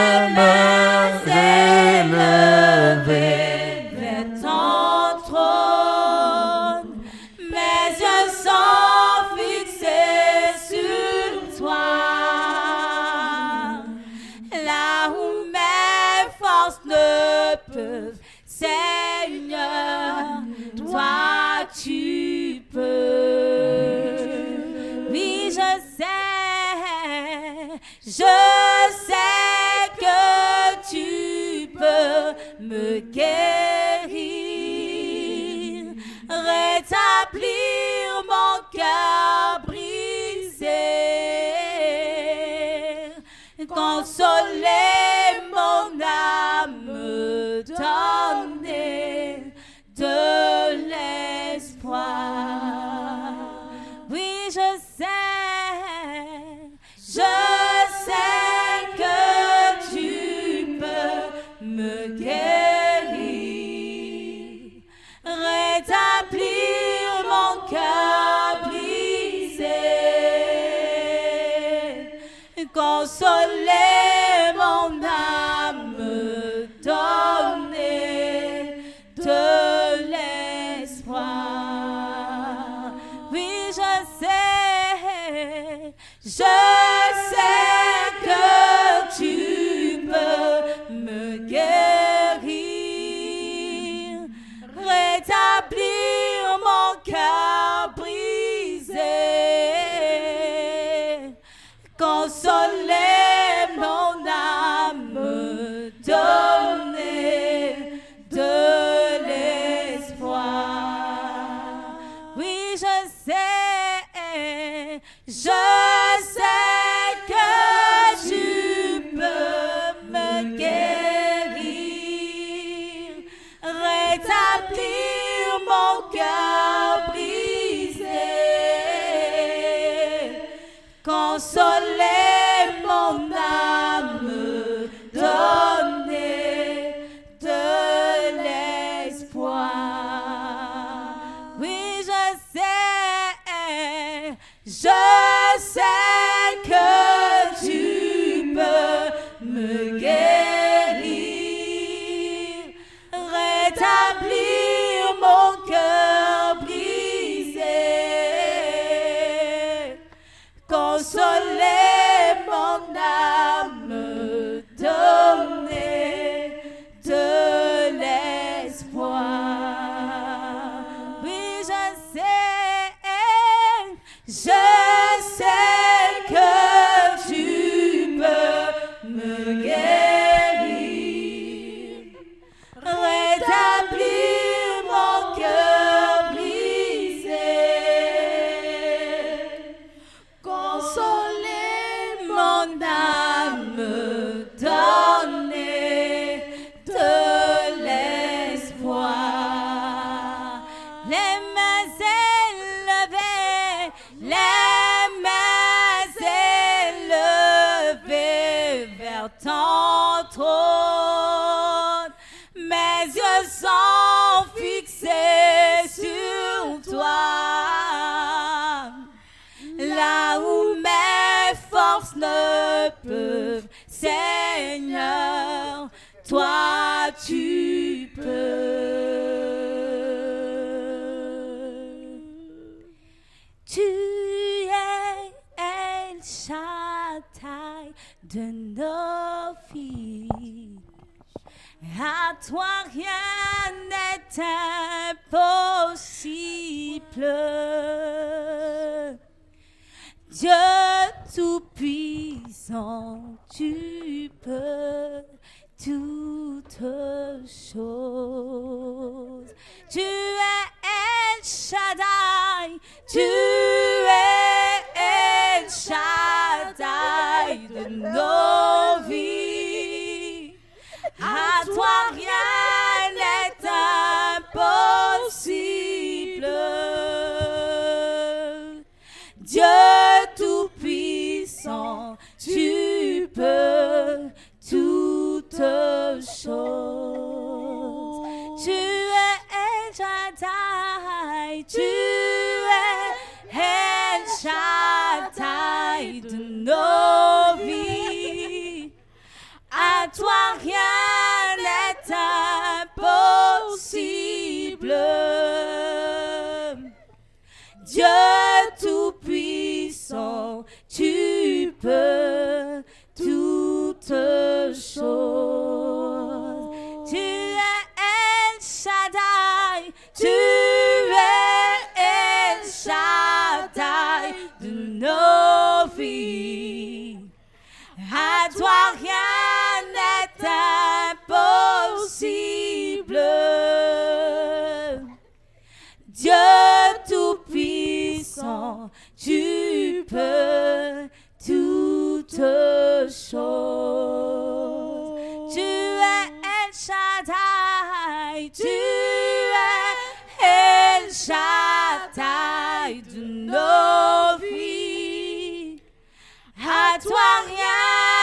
guérir, rétablir mon cœur brisé, consoler tout-puissant, tu peux toutes choses. Tu es El Shaddai, tu nos vies. À toi, rien n'est impossible. Dieu Tout-Puissant, tu peux toutes choses. rien n'est impossible. Dieu Tout-Puissant, tu peux toutes choses. Tu es El Shaddai, tu es El Shaddai de nos vies. À toi rien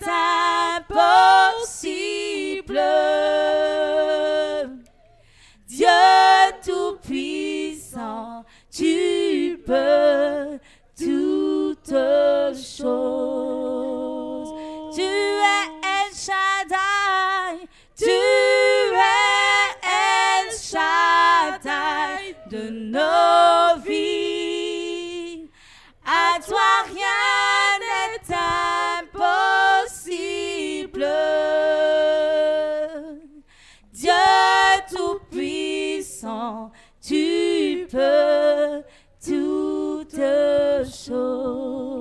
est impossible. Dieu Tout-Puissant, tu peux toutes choses. Tu es El Shaddai, tu es El Shaddai de nos vies. À toi rien n'est tu peux toutes choses.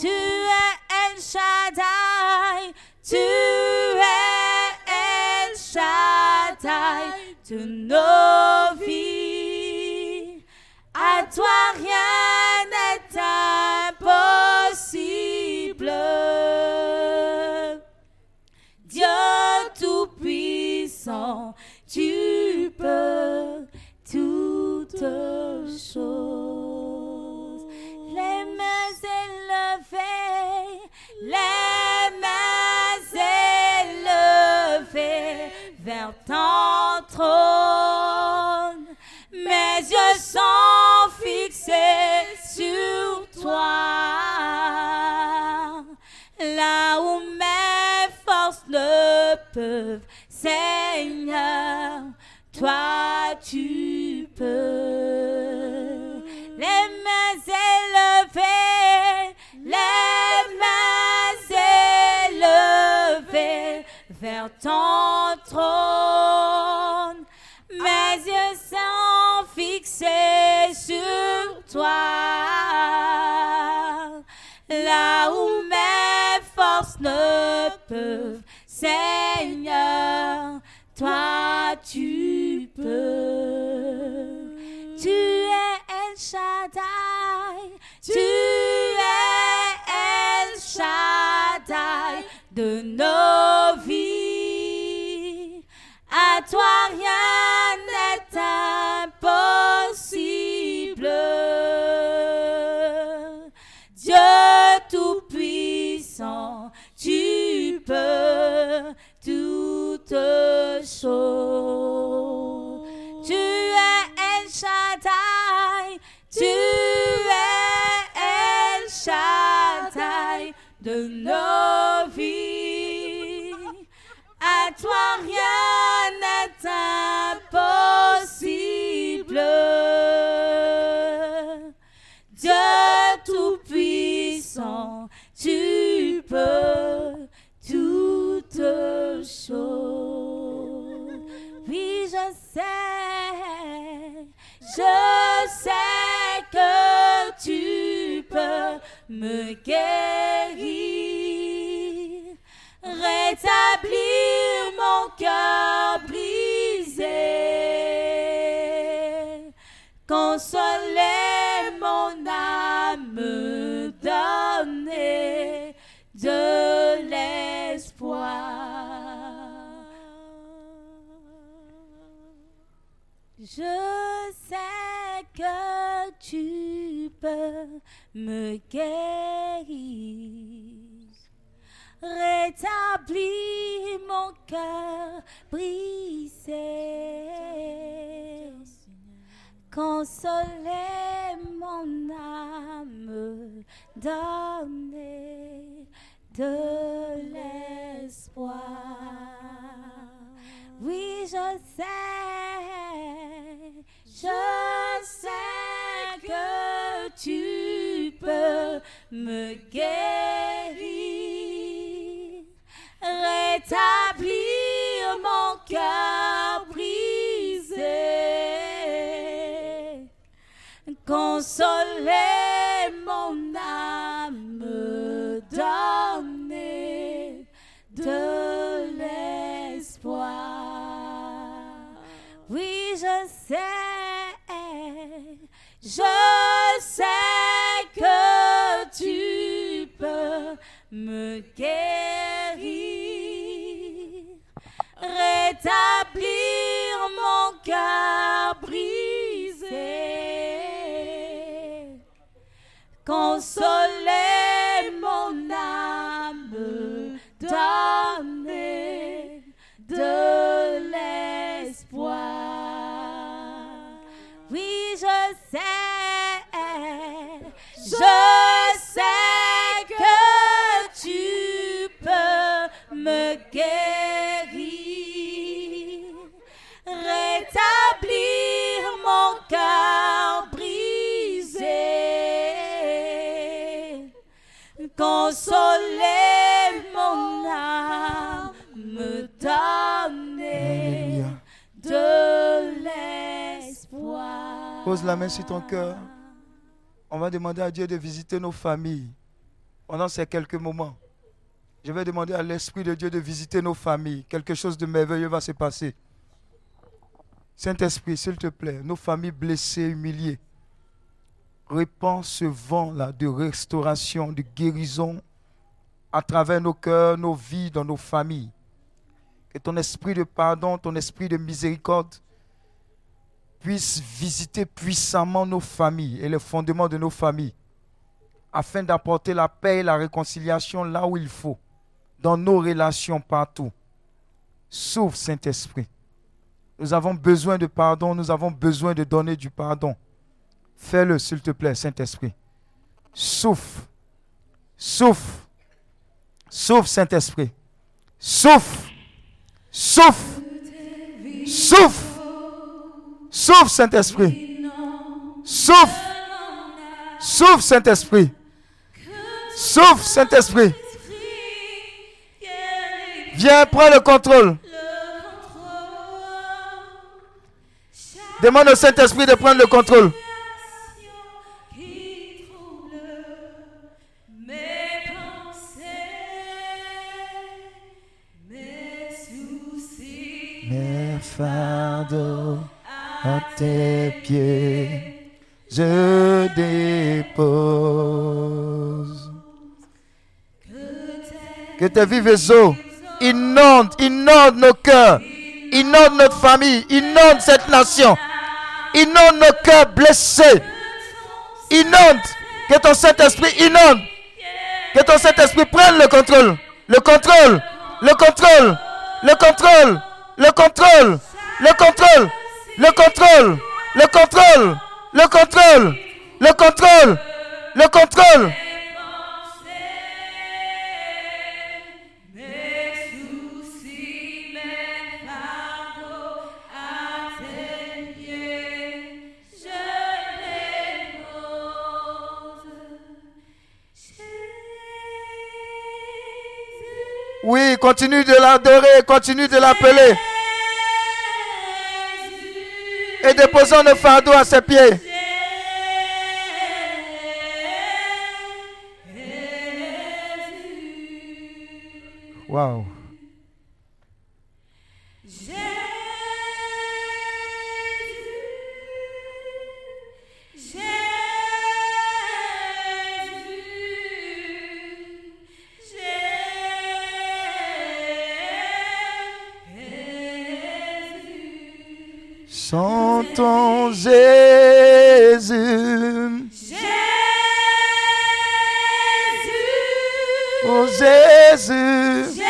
Tu es El Shaddai, tu es El Shaddai de nos vies. À toi rien n'est impossible. Dieu tout-puissant, Les mains élevées, les mains élevées vers ton trône. Mes yeux sont fixés sur toi. Là où mes forces ne peuvent, Seigneur, toi tu. Les mains élevées, les mains élevées vers ton trône. Mes yeux sont fixés sur toi. Là où mes forces ne peuvent, Seigneur, toi tu De nos vies. À toi rien n'est impossible. Dieu Tout-Puissant, tu peux toutes choses. Toi rien n'est impossible. Dieu Tout-Puissant, tu peux toutes choses. Oui, je sais, je sais que tu peux me guérir, rétablir mon cœur brisé, consoler mon âme, me donner de l'espoir. Je sais que tu peux me guérir, rétablir mon cœur brisé, consoler mon âme, donner de l'espoir. Oui, je sais, je sais que tu peux me guérir, rétablir mon cœur brisé, consoler mon âme, donner de l'espoir. Oui, je sais, je sais que tu peux me guérir, rétablir mon cœur brisé, consoler mon âme, donner de l'espoir. Oui, je sais, la main sur ton cœur. On va demander à Dieu de visiter nos familles pendant ces quelques moments. Je vais demander à l'Esprit de Dieu de visiter nos familles. Quelque chose de merveilleux va se passer. Saint-Esprit, s'il te plaît, nos familles blessées, humiliées, répands ce vent-là de restauration, de guérison à travers nos cœurs, nos vies, dans nos familles. Que ton esprit de pardon, ton esprit de miséricorde puisse visiter puissamment nos familles et les fondements de nos familles, afin d'apporter la paix et la réconciliation là où il faut, dans nos relations partout. Sauf Saint-Esprit. Nous avons besoin de pardon, nous avons besoin de donner du pardon. Fais-le, s'il te plaît, Saint-Esprit. Souffle. Souffle. Souffle, Saint-Esprit. Souffle. Souffle. Souffle. Souffle, Saint-Esprit. Souffle. Souffle, Saint-Esprit. Souffle, Saint-Esprit. Viens, prends le contrôle. Demande au Saint-Esprit de prendre le contrôle. Mes à tes pieds, je dépose. Que tes vives eaux inondent, inondent nos cœurs, inondent notre famille, inondent cette nation, inondent nos cœurs blessés, inondent, que ton Saint-Esprit inonde, que ton Saint-Esprit prenne le contrôle, le contrôle, le contrôle, le contrôle, le contrôle, le contrôle, le contrôle, le contrôle, le contrôle, le contrôle, le contrôle. Oui, continue de l'adorer, continue de l'appeler. Et déposons le fardeau à ses pieds. Wow. Chantons Jésus. Oh Jésus.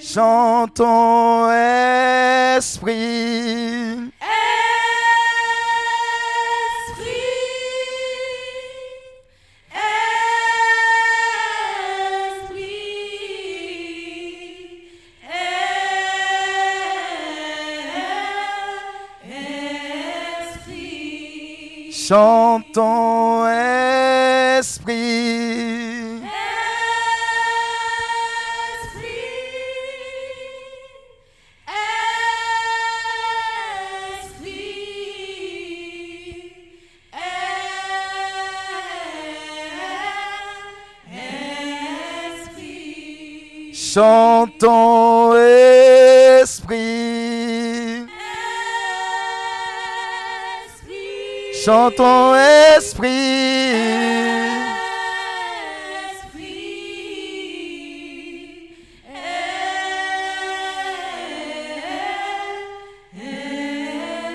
Chantons Esprit. chante ton esprit. Esprit, esprit, esprit. Chantons sans ton esprit. esprit,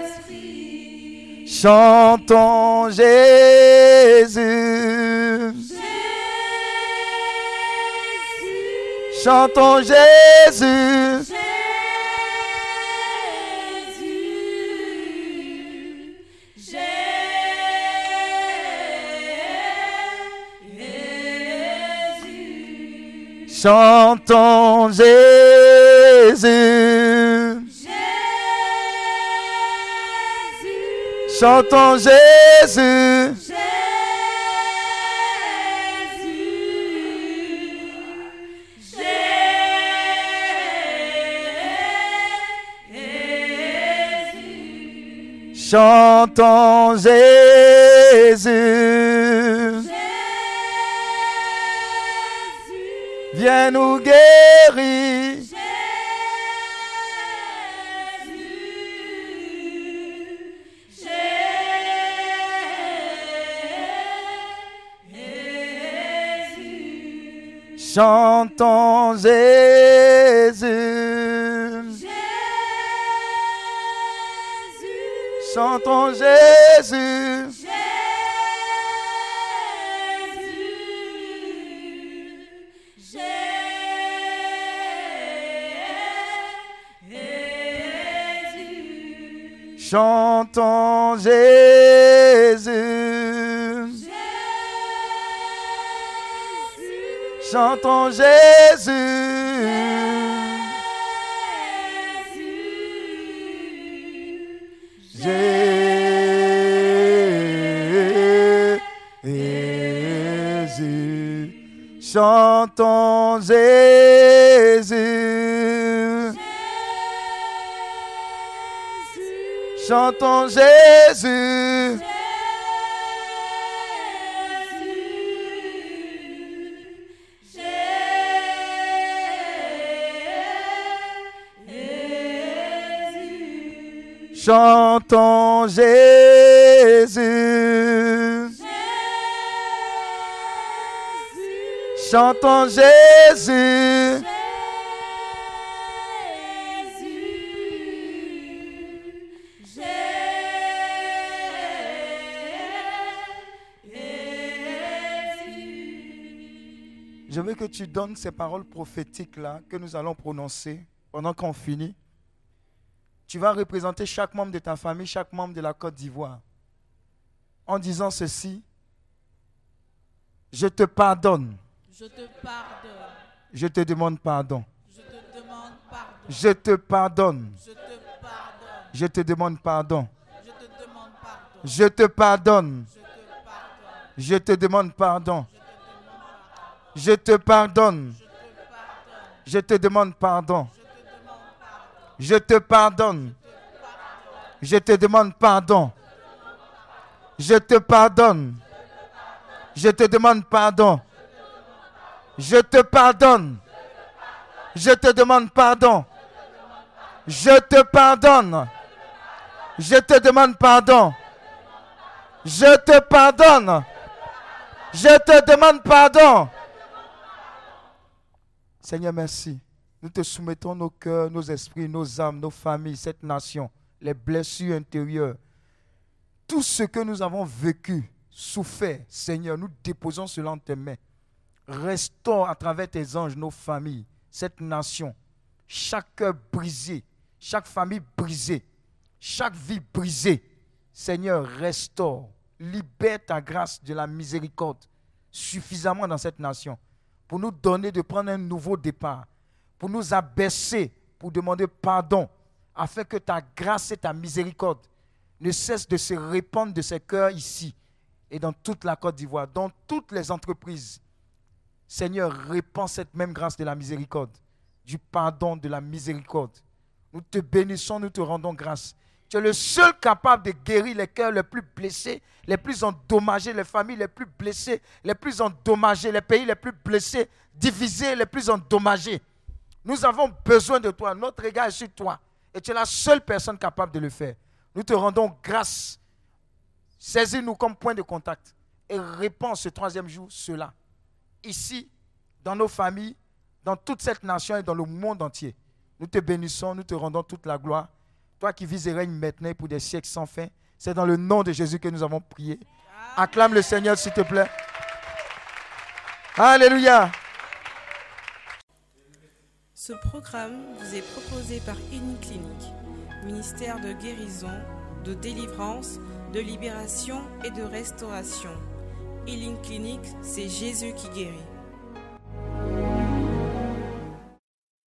esprit. Chantons Jésus. Jésus. Chantons Jésus. chantons Jésus. Jésus. Chantons Jésus. Jésus. Jésus. Chantons Jésus. Viens nous guérir. Chantons Jésus. Chantons Jésus. Chantons Jésus. Chantons Jésus. Jésus. Chantons Jésus. Chantons Jésus. Chantons Jésus. Chantons Jésus. Tu donnes ces paroles prophétiques-là que nous allons prononcer pendant qu'on finit. Tu vas représenter chaque membre de ta famille, chaque membre de la Côte d'Ivoire. En disant ceci, je te pardonne. Je te pardonne. Je te demande pardon. Je te demande pardon. Je te pardonne. Je te pardonne. Je te demande pardon. Je te demande pardon. Je te pardonne. Je te pardonne. Je te demande pardon. Je te pardonne. Je te demande pardon. Je te pardonne. Je te demande pardon. Je te pardonne. Je te demande pardon. Je te pardonne. Je te demande pardon. Je te pardonne. Je te demande pardon. Je te pardonne. Je te demande pardon. Seigneur, merci. Nous te soumettons nos cœurs, nos esprits, nos âmes, nos familles, cette nation, les blessures intérieures. Tout ce que nous avons vécu, souffert, Seigneur, nous déposons cela en tes mains. Restaure à travers tes anges nos familles, cette nation. Chaque cœur brisé, chaque famille brisée, chaque vie brisée. Seigneur, restaure, libère ta grâce de la miséricorde suffisamment dans cette nation pour nous donner de prendre un nouveau départ, pour nous abaisser, pour demander pardon, afin que ta grâce et ta miséricorde ne cessent de se répandre de ces cœurs ici et dans toute la Côte d'Ivoire, dans toutes les entreprises. Seigneur, répands cette même grâce de la miséricorde, du pardon, de la miséricorde. Nous te bénissons, nous te rendons grâce. Tu es le seul capable de guérir les cœurs les plus blessés, les plus endommagés, les familles les plus blessées, les plus endommagées, les pays les plus blessés, divisés, les plus endommagés. Nous avons besoin de toi. Notre regard est sur toi. Et tu es la seule personne capable de le faire. Nous te rendons grâce. Saisis-nous comme point de contact et réponds ce troisième jour cela. Ici, dans nos familles, dans toute cette nation et dans le monde entier. Nous te bénissons, nous te rendons toute la gloire. Qui vis et règnes maintenant pour des siècles sans fin, c'est dans le nom de Jésus que nous avons prié. Acclame le Seigneur, s'il te plaît. Alléluia. Ce programme vous est proposé par Uniclinique, ministère de guérison, de délivrance, de libération et de restauration. Healing Clinic, c'est Jésus qui guérit.